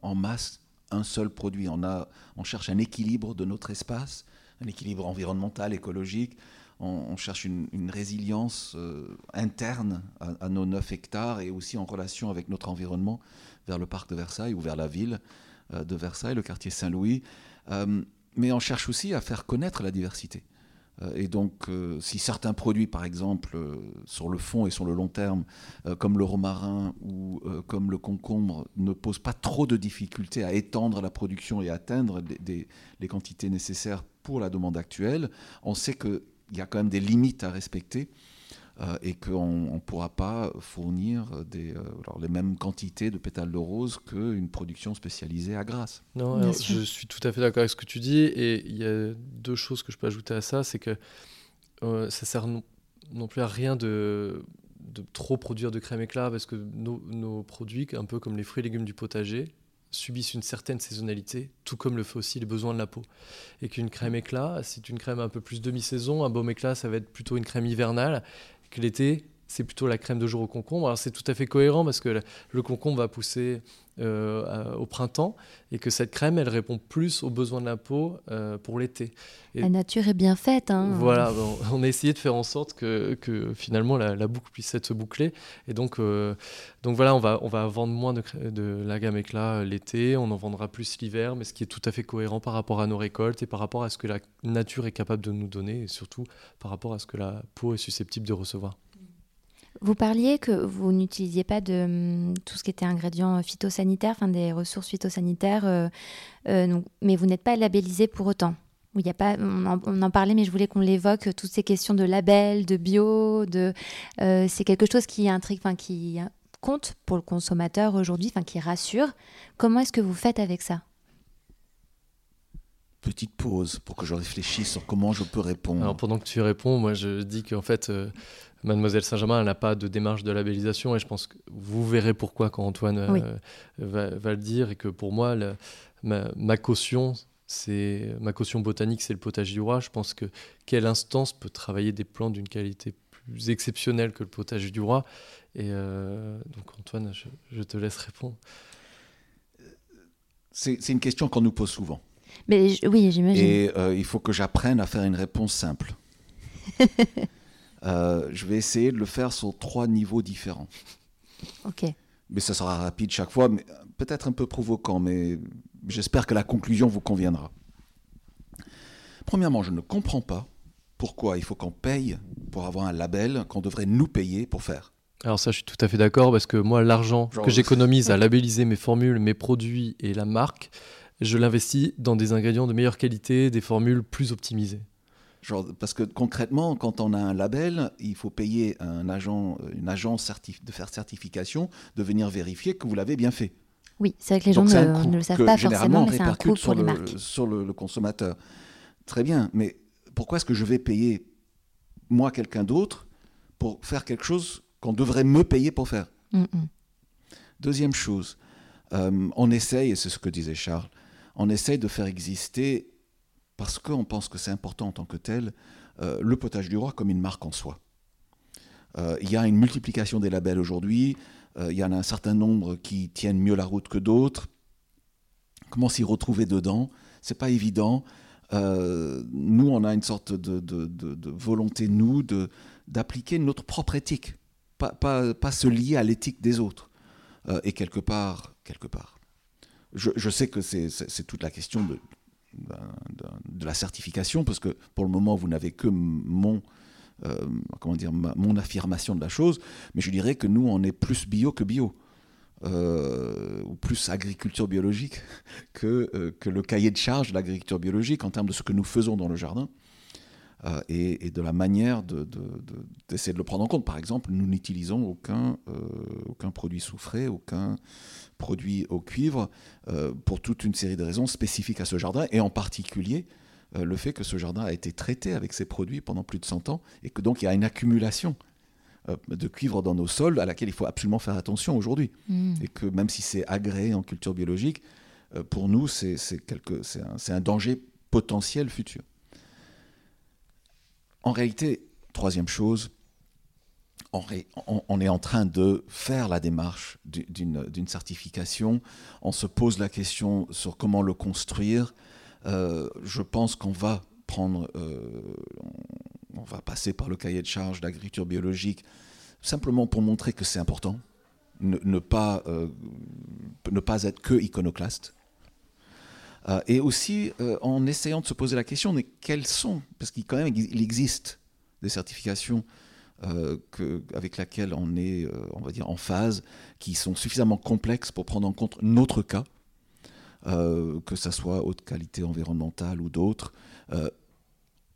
en masse un seul produit. On, a, on cherche un équilibre de notre espace, un équilibre environnemental, écologique. On, cherche une, résilience euh, interne à, nos 9 hectares et aussi en relation avec notre environnement vers le parc de Versailles ou vers la ville euh, de Versailles, le quartier Saint-Louis. mais on cherche aussi à faire connaître la diversité. Euh, et donc, euh, si certains produits, par exemple, euh, sur le fond et sur le long terme, comme le romarin ou comme le concombre, ne posent pas trop de difficultés à étendre la production et atteindre les quantités nécessaires pour la demande actuelle, on sait qu'il y a quand même des limites à respecter. Euh, et qu'on ne pourra pas fournir des, euh, les mêmes quantités de pétales de rose qu'une production spécialisée à Grasse. Non, je suis tout à fait d'accord avec ce que tu dis, et il y a deux choses que je peux ajouter à ça, c'est que euh, ça sert non, plus à rien de, de, trop produire de crème éclat, parce que nos, nos produits, un peu comme les fruits et légumes du potager, subissent une certaine saisonnalité, tout comme le fait aussi les besoins de la peau. Et qu'une crème éclat, c'est une crème un peu plus demi-saison, un baume éclat, ça va être plutôt une crème hivernale, que l'été, c'est plutôt la crème de jour au concombre. Alors c'est tout à fait cohérent parce que le concombre va pousser euh, au printemps et que cette crème, elle répond plus aux besoins de la peau euh, pour l'été. La nature est bien faite. Hein. Voilà, on a essayé de faire en sorte que, que finalement la, boucle puisse être bouclée. Et donc, euh, donc voilà, on va, on va vendre moins de, de la gamme éclat l'été, on en vendra plus l'hiver, mais ce qui est tout à fait cohérent par rapport à nos récoltes et par rapport à ce que la nature est capable de nous donner et surtout par rapport à ce que la peau est susceptible de recevoir. Vous parliez que vous n'utilisiez pas de hum, tout ce qui était ingrédients phytosanitaires, enfin des ressources phytosanitaires, euh, euh, mais vous n'êtes pas labellisé pour autant. Il y a pas, on en, parlait, mais je voulais qu'on l'évoque, toutes ces questions de label, de bio, de, euh, c'est quelque chose qui, intrigue, enfin, qui compte pour le consommateur aujourd'hui, enfin, qui rassure. Comment est-ce que vous faites avec ça? Petite pause pour que je réfléchisse sur comment je peux répondre. Alors pendant que tu réponds, moi je dis qu'en fait, Mademoiselle Saint-Germain, n'a pas de démarche de labellisation et je pense que vous verrez pourquoi quand Antoine euh, va, le dire et que pour moi, ma, caution, c'est ma caution botanique, c'est le potager du roi. Je pense que quelle instance peut travailler des plantes d'une qualité plus exceptionnelle que le potager du roi Et euh, donc Antoine, je, te laisse répondre. C'est une question qu'on nous pose souvent. Mais oui, j'imagine. Et euh, il faut que j'apprenne à faire une réponse simple. Euh, je vais essayer de le faire sur trois niveaux différents. Ok. Mais ça sera rapide chaque fois, mais peut-être un peu provoquant, mais j'espère que la conclusion vous conviendra. Premièrement, je ne comprends pas pourquoi il faut qu'on paye pour avoir un label qu'on devrait nous payer pour faire. Alors ça, je suis tout à fait d'accord parce que moi, l'argent que j'économise à labelliser mes formules, mes produits et la marque, je l'investis dans des ingrédients de meilleure qualité, des formules plus optimisées. Genre, parce que concrètement, quand on a un label, il faut payer un agent, une agence de faire certification de venir vérifier que vous l'avez bien fait. Oui, c'est vrai que les gens ne, le savent pas forcément, mais c'est un coût sur, pour le, sur le, consommateur. Très bien, mais pourquoi est-ce que je vais payer, moi, quelqu'un d'autre, pour faire quelque chose qu'on devrait me payer pour faire? Mm, mm. Deuxième chose, euh, on essaye, et c'est ce que disait Charles, on essaye de faire exister, parce qu'on pense que c'est important en tant que tel, euh, le potage du roi comme une marque en soi. Euh, il y a une multiplication des labels aujourd'hui, il y en a un certain nombre qui tiennent mieux la route que d'autres. Comment s'y retrouver dedans? C'est pas évident. nous, on a une sorte de, volonté, nous, d'appliquer notre propre éthique pas, se lier à l'éthique des autres. Euh, et quelque part, quelque part, je, sais que c'est toute la question de, de, la certification, parce que pour le moment, vous n'avez que mon, euh, comment dire, mon affirmation de la chose, mais je dirais que nous, on est plus bio que bio. Euh, ou plus agriculture biologique que, que le cahier de charge de l'agriculture biologique en termes de ce que nous faisons dans le jardin. Euh, et, de la manière d'essayer de, de, le prendre en compte. Par exemple, nous n'utilisons aucun, euh, aucun produit soufré, aucun produit au cuivre, euh, pour toute une série de raisons spécifiques à ce jardin, et en particulier le fait que ce jardin a été traité avec ces produits pendant plus de 100 ans, et que donc il y a une accumulation de cuivre dans nos sols à laquelle il faut absolument faire attention aujourd'hui. Mmh. Et que même si c'est agréé en culture biologique, pour nous, c'est un, un danger potentiel futur. En réalité, troisième chose, on, est en train de faire la démarche d'une certification. On se pose la question sur comment le construire. Euh, je pense qu'on va prendre, euh, on va passer par le cahier de charge d'agriculture biologique, simplement pour montrer que c'est important, ne, pas, euh, ne pas être que iconoclaste. Euh, et aussi euh, en essayant de se poser la question, mais quelles sont, parce qu'il même il existe des certifications euh, avec lesquelles on est, on va dire, en phase, qui sont suffisamment complexes pour prendre en compte notre cas, que ce soit haute qualité environnementale ou d'autres.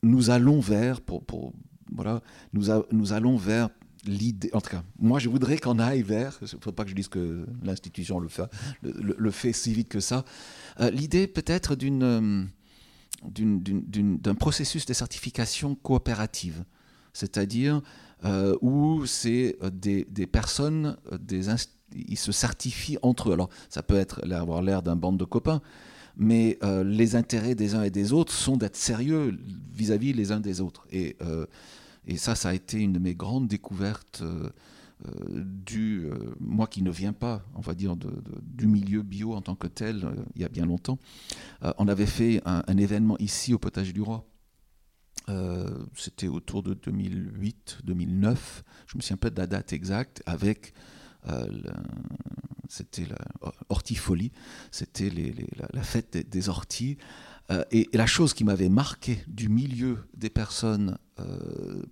nous allons vers, pour, pour voilà, nous, nous allons vers l'idée, en tout cas, moi je voudrais qu'on aille vers, il ne faut pas que je dise que l'institution le fait, le, fait si vite que ça, euh, l'idée peut-être euh, d'une, d'un processus de certification coopérative, c'est-à-dire euh, où c'est des, des, personnes, des ils se certifient entre eux. Alors ça peut être avoir l'air d'un bande de copains, mais les intérêts des uns et des autres sont d'être sérieux vis-à-vis les uns des autres. Et et ça, ça a été une de mes grandes découvertes euh, euh, du, euh, moi qui ne viens pas, on va dire, du milieu bio en tant que tel, il y a bien longtemps. on avait fait un, événement ici au Potager du Roi. C'était autour de 2008-2009, je me souviens pas de la date exacte, avec c'était la c'était la, fête des, orties. Et, la chose qui m'avait marqué du milieu des personnes euh,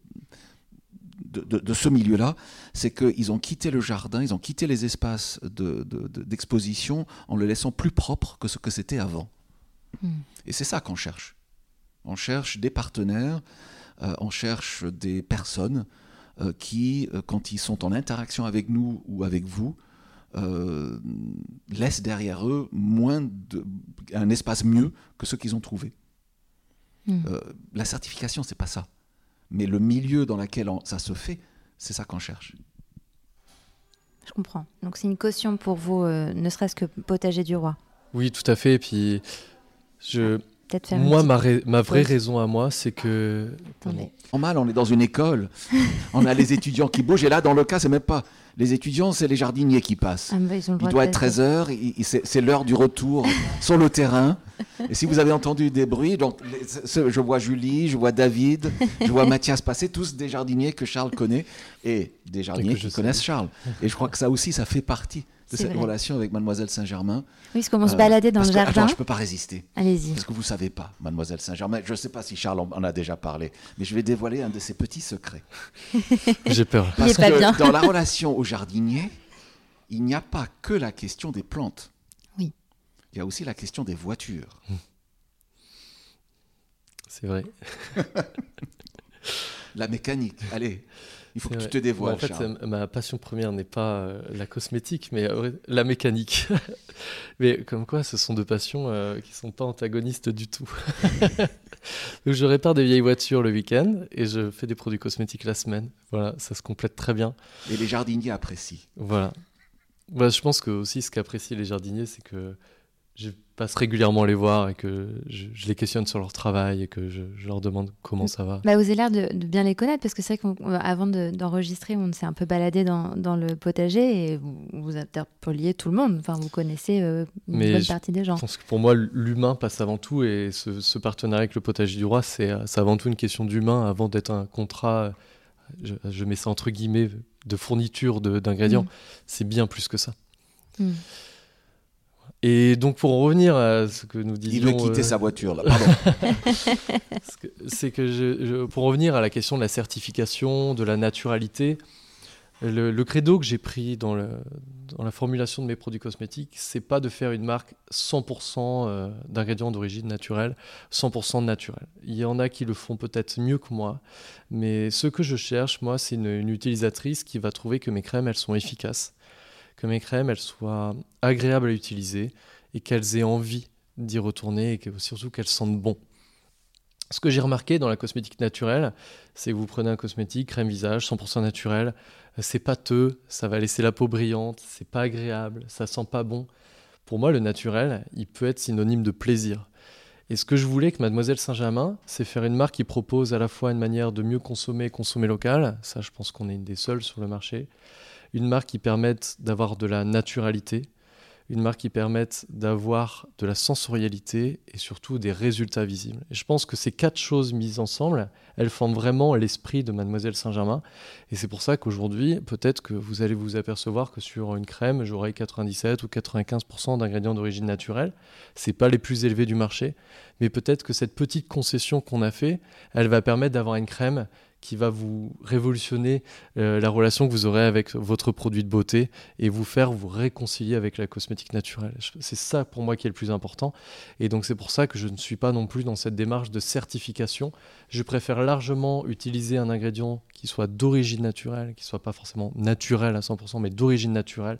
de, ce milieu-là, c'est qu'ils ont quitté le jardin, ils ont quitté les espaces d'exposition en le laissant plus propre que ce que c'était avant. Hmm. Et c'est ça qu'on cherche. On cherche des partenaires, euh, on cherche des personnes euh, qui, quand ils sont en interaction avec nous ou avec vous, laissent derrière eux moins de, un espace mieux que ce qu'ils ont trouvé. Hmm. la certification, c'est pas ça mais le milieu dans lequel ça se fait, c'est ça qu'on cherche. Je comprends. Donc c'est une caution pour vous, euh, ne serait-ce que potager du roi. Oui, tout à fait. Et puis, je, moi, ma, ma, vraie raison à moi, c'est que. En mal, on est dans une école. on a les étudiants qui bougent. Et là, dans le cas, c'est même pas les étudiants, c'est les jardiniers qui passent. Ah, il doit être 13 heures. C'est l'heure du retour sur le terrain. Et si vous avez entendu des bruits, donc je vois Julie, je vois David, je vois Mathias passer, tous des jardiniers que Charles connaît et des jardiniers qui connaissent Charles. Et je crois que ça aussi, ça fait partie de cette relation avec Mademoiselle Saint-Germain. Oui, parce qu'on se baladait dans le jardin. Attends, je ne peux pas résister. Allez-y. Parce que vous ne savez pas, Mademoiselle Saint-Germain. Je ne sais pas si Charles en a déjà parlé, mais je vais dévoiler un de ses petits secrets. J'ai peur. Parce que dans la relation au jardinier, il n'y a pas que la question des plantes. Oui. Il y a aussi la question des voitures. C'est vrai. la mécanique. Allez, il faut que tu te dévoiles. en fait, ma passion première n'est pas euh, la cosmétique, mais euh, la mécanique. mais comme quoi, ce sont deux passions euh, qui ne sont pas antagonistes du tout. Donc, je répare des vieilles voitures le week-end et je fais des produits cosmétiques la semaine. Voilà, ça se complète très bien. Et les jardiniers apprécient. Voilà. Bah, je pense que aussi ce qu'apprécient les jardiniers, c'est que je passe régulièrement les voir et que je, les questionne sur leur travail et que je, leur demande comment ça va. Bah, vous avez l'air de, bien les connaître parce que c'est vrai qu'avant d'enregistrer, on s'est un peu baladé dans, dans, le potager et vous, vous interpoliez tout le monde. Enfin, vous connaissez euh, une bonne partie des gens. Je pense que pour moi, l'humain passe avant tout et ce, partenariat avec le potager du roi, c'est avant tout une question d'humain avant d'être un contrat. Je, mets ça entre guillemets de fourniture d'ingrédients. Mm. C'est bien plus que ça. Mm. Et donc pour en revenir à ce que nous disions... Il veut quitter euh, sa voiture là, pardon. c'est que je, pour revenir à la question de la certification, de la naturalité, le, credo que j'ai pris dans, le, dans, la formulation de mes produits cosmétiques, c'est pas de faire une marque 100% euh, d'ingrédients d'origine naturelle, 100% naturel. Il y en a qui le font peut-être mieux que moi, mais ce que je cherche, moi, c'est une, une utilisatrice qui va trouver que mes crèmes, elles sont efficaces que mes crèmes elles soient agréables à utiliser et qu'elles aient envie d'y retourner et surtout qu'elles sentent bon. Ce que j'ai remarqué dans la cosmétique naturelle, c'est que vous prenez un cosmétique, crème visage, 100% naturel, c'est pâteux, ça va laisser la peau brillante, c'est pas agréable, ça sent pas bon. Pour moi, le naturel, il peut être synonyme de plaisir. Et ce que je voulais que Mademoiselle Saint-Germain, c'est faire une marque qui propose à la fois une manière de mieux consommer, consommer local, ça je pense qu'on est une des seules sur le marché, une marque qui permette d'avoir de la naturalité, une marque qui permette d'avoir de la sensorialité et surtout des résultats visibles. Et je pense que ces quatre choses mises ensemble, elles forment vraiment l'esprit de Mademoiselle Saint-Germain. Et c'est pour ça qu'aujourd'hui, peut-être que vous allez vous apercevoir que sur une crème, j'aurai 97 ou 95% d'ingrédients d'origine naturelle. C'est pas les plus élevés du marché, mais peut-être que cette petite concession qu'on a fait, elle va permettre d'avoir une crème qui va vous révolutionner euh, la relation que vous aurez avec votre produit de beauté et vous faire vous réconcilier avec la cosmétique naturelle. C'est ça pour moi qui est le plus important. Et donc c'est pour ça que je ne suis pas non plus dans cette démarche de certification. Je préfère largement utiliser un ingrédient qui soit d'origine naturelle, qui soit pas forcément naturel à 100%, mais d'origine naturelle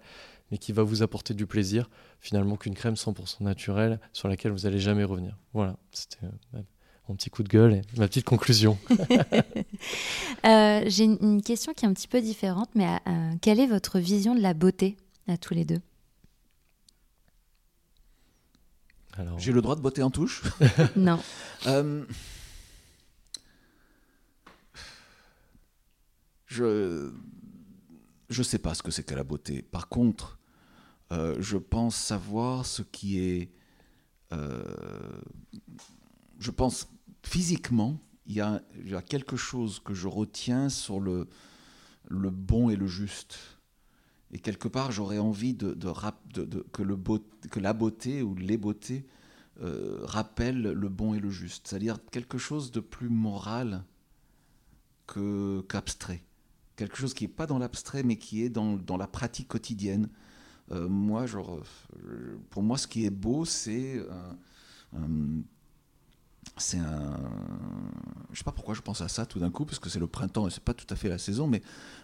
mais qui va vous apporter du plaisir, finalement, qu'une crème 100% naturelle sur laquelle vous n'allez jamais revenir. Voilà, c'était euh, mon petit coup de gueule et ma petite conclusion. Euh, j'ai une question qui est un petit peu différente, mais euh, quelle est votre vision de la beauté à tous les deux? J'ai le droit de botter en touche? Non. Euh, je je sais pas ce que c'est que la beauté. Par contre, je pense savoir ce qui est. je pense physiquement, il y, a, quelque chose que je retiens sur le, bon et le juste. Et quelque part, j'aurais envie que, la beauté ou les beautés euh, rappellent le bon et le juste. C'est-à-dire quelque chose de plus moral qu'abstrait. quelque chose qui n'est pas dans l'abstrait, mais qui est dans, la pratique quotidienne. Euh, moi, genre, pour moi, ce qui est beau, c'est c'est un. Je sais pas pourquoi je pense à ça tout d'un coup, parce que c'est le printemps et c'est pas tout à fait la saison, mais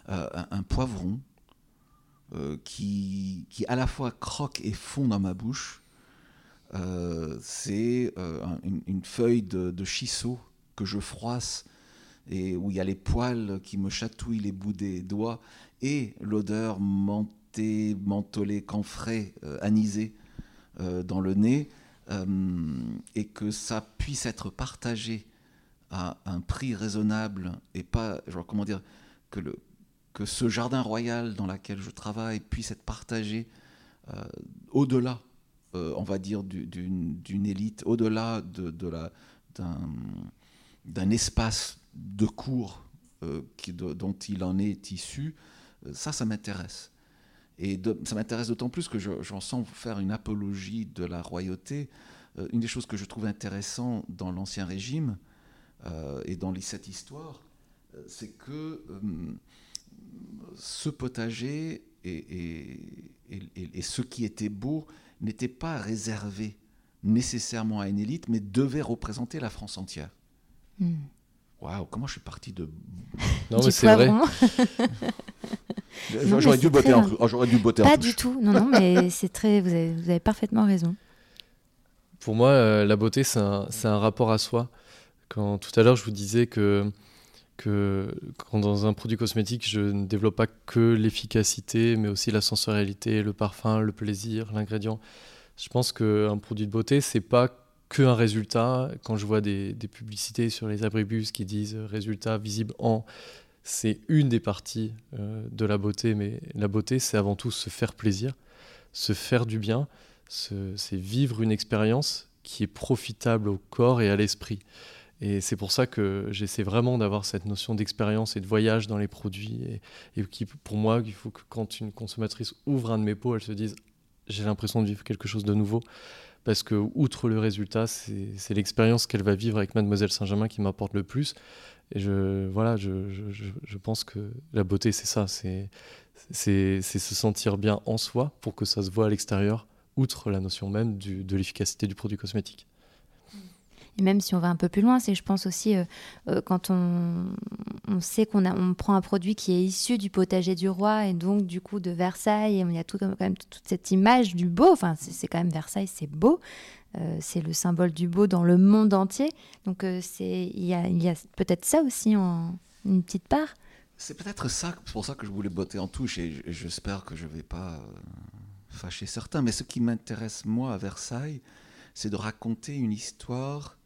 euh, un, poivron euh, qui, qui à la fois croque et fond dans ma bouche. Euh, c'est une, feuille de, de que je froisse et où il y a les poils qui me chatouillent les bouts des doigts et l'odeur mentée, mentholée, camphrée, anisée dans le nez. Euh, et que ça puisse être partagé à un prix raisonnable et pas, genre, comment dire, que, le, que ce jardin royal dans lequel je travaille puisse être partagé euh, au-delà, euh, on va dire, d'une élite, au-delà de, de d'un espace de cours dont il en est issu, ça, ça m'intéresse. Et ça m'intéresse d'autant plus que j'en sens faire une apologie de la royauté. Euh, une des choses que je trouve intéressant dans l'Ancien Régime euh, et dans cette histoire, euh, c'est que ce potager et, ce qui était beau n'était pas réservé nécessairement à une élite, mais devait représenter la France entière. Hmm. Waouh, comment je suis parti de... Non, mais c'est vrai. J'aurais dû, botter en, j'aurais dû botter Pas du tout, non, non, mais c'est très... Vous avez, vous avez, parfaitement raison. Pour moi, euh, la beauté, c'est un, un, rapport à soi. Quand tout à l'heure, je vous disais que, que quand dans un produit cosmétique, je ne développe pas que l'efficacité, mais aussi la sensorialité, le parfum, le plaisir, l'ingrédient. Je pense qu'un produit de beauté, c'est pas qu'un résultat. Quand je vois des, des, publicités sur les abribus qui disent résultat visible en, c'est une des parties euh, de la beauté, mais la beauté, c'est avant tout se faire plaisir, se faire du bien, c'est vivre une expérience qui est profitable au corps et à l'esprit. Et c'est pour ça que j'essaie vraiment d'avoir cette notion d'expérience et de voyage dans les produits. Et, qui, pour moi, il faut que quand une consommatrice ouvre un de mes pots, elle se dise j'ai l'impression de vivre quelque chose de nouveau. Parce que, outre le résultat, c'est l'expérience qu'elle va vivre avec Mademoiselle Saint-Germain qui m'apporte le plus. Et je, voilà, je, je, je pense que la beauté, c'est ça, c'est se sentir bien en soi pour que ça se voit à l'extérieur, outre la notion même de l'efficacité du produit cosmétique. Et même si on va un peu plus loin, c'est je pense aussi euh, euh, quand on, on sait qu'on on prend un produit qui est issu du potager du roi et donc du coup de Versailles, il y a tout, quand même toute cette image du beau, enfin c'est quand même Versailles, c'est beau, euh, c'est le symbole du beau dans le monde entier. Donc euh, c'est il y a, a peut-être ça aussi en une petite part. C'est peut-être ça, pour ça que je voulais botter en touche et j'espère que je ne vais pas euh, fâcher certains. Mais ce qui m'intéresse moi à Versailles, c'est de raconter une histoire,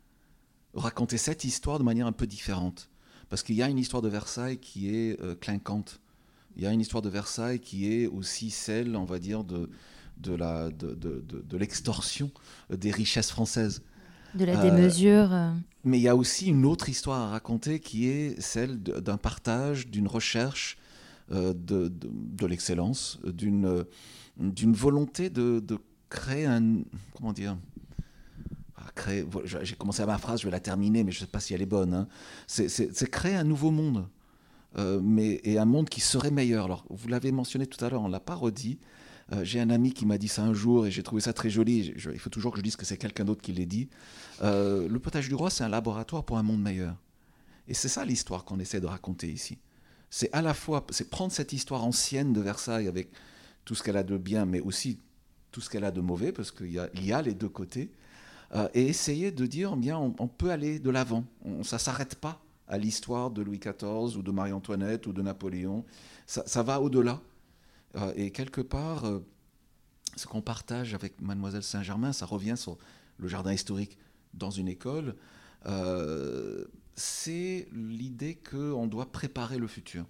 raconter cette histoire de manière un peu différente. Parce qu'il y a une histoire de Versailles qui est clinquante. Il y a une histoire de Versailles qui est aussi celle, on va dire, de, de, la, de, de, de l'extorsion des richesses françaises. De la démesure. Euh. Mais il y a aussi une autre histoire à raconter qui est celle d'un partage, d'une recherche euh, de, de, l'excellence, d'une d'une volonté de, créer un. Comment dire ah, créer, J'ai commencé à ma phrase, je vais la terminer, mais je ne sais pas si elle est bonne. Hein. C'est créer un nouveau monde. Euh, mais, et un monde qui serait meilleur. Alors, vous l'avez mentionné tout à l'heure, on l'a pas redit, euh, j'ai un ami qui m'a dit ça un jour et j'ai trouvé ça très joli. il faut toujours que je dise que c'est quelqu'un d'autre qui l'ait dit. Euh, le potage du roi, c'est un laboratoire pour un monde meilleur. Et c'est ça l'histoire qu'on essaie de raconter ici. C'est à la fois, c'est prendre cette histoire ancienne de Versailles avec tout ce qu'elle a de bien, mais aussi tout ce qu'elle a de mauvais, parce qu'il y, a les deux côtés, euh, et essayer de dire, bien, on, peut aller de l'avant. Ça ne s'arrête pas à l'histoire de Louis XIV ou de Marie-Antoinette ou de Napoléon. Ça, ça va au-delà. Euh, et quelque part, euh, ce qu'on partage avec Mademoiselle Saint-Germain, ça revient sur le jardin historique dans une école, euh, c'est l'idée qu'on doit préparer le futur.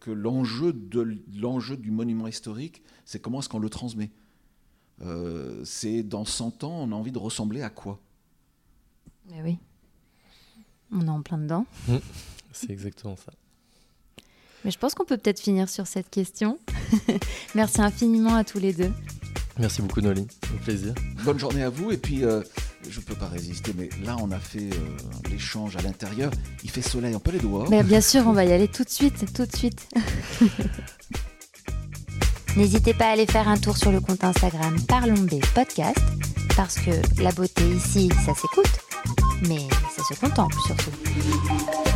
que l'enjeu, de, l'enjeu du monument historique, c'est comment est-ce qu'on le transmet. c'est dans 100 ans, on a envie de ressembler à quoi? Mais oui. On est en plein dedans. Mmh. c'est exactement ça. Mais je pense qu'on peut peut-être finir sur cette question. Merci infiniment à tous les deux. Merci beaucoup Noli, au plaisir. Bonne journée à vous et puis euh, je ne peux pas résister mais là on a fait euh, l'échange à l'intérieur, il fait soleil, on peut aller dehors. Mais bien sûr, on va y aller tout de suite, tout de suite. N'hésitez pas à aller faire un tour sur le compte Instagram Parlons B Podcast parce que la beauté ici, ça s'écoute, mais ça se contemple surtout.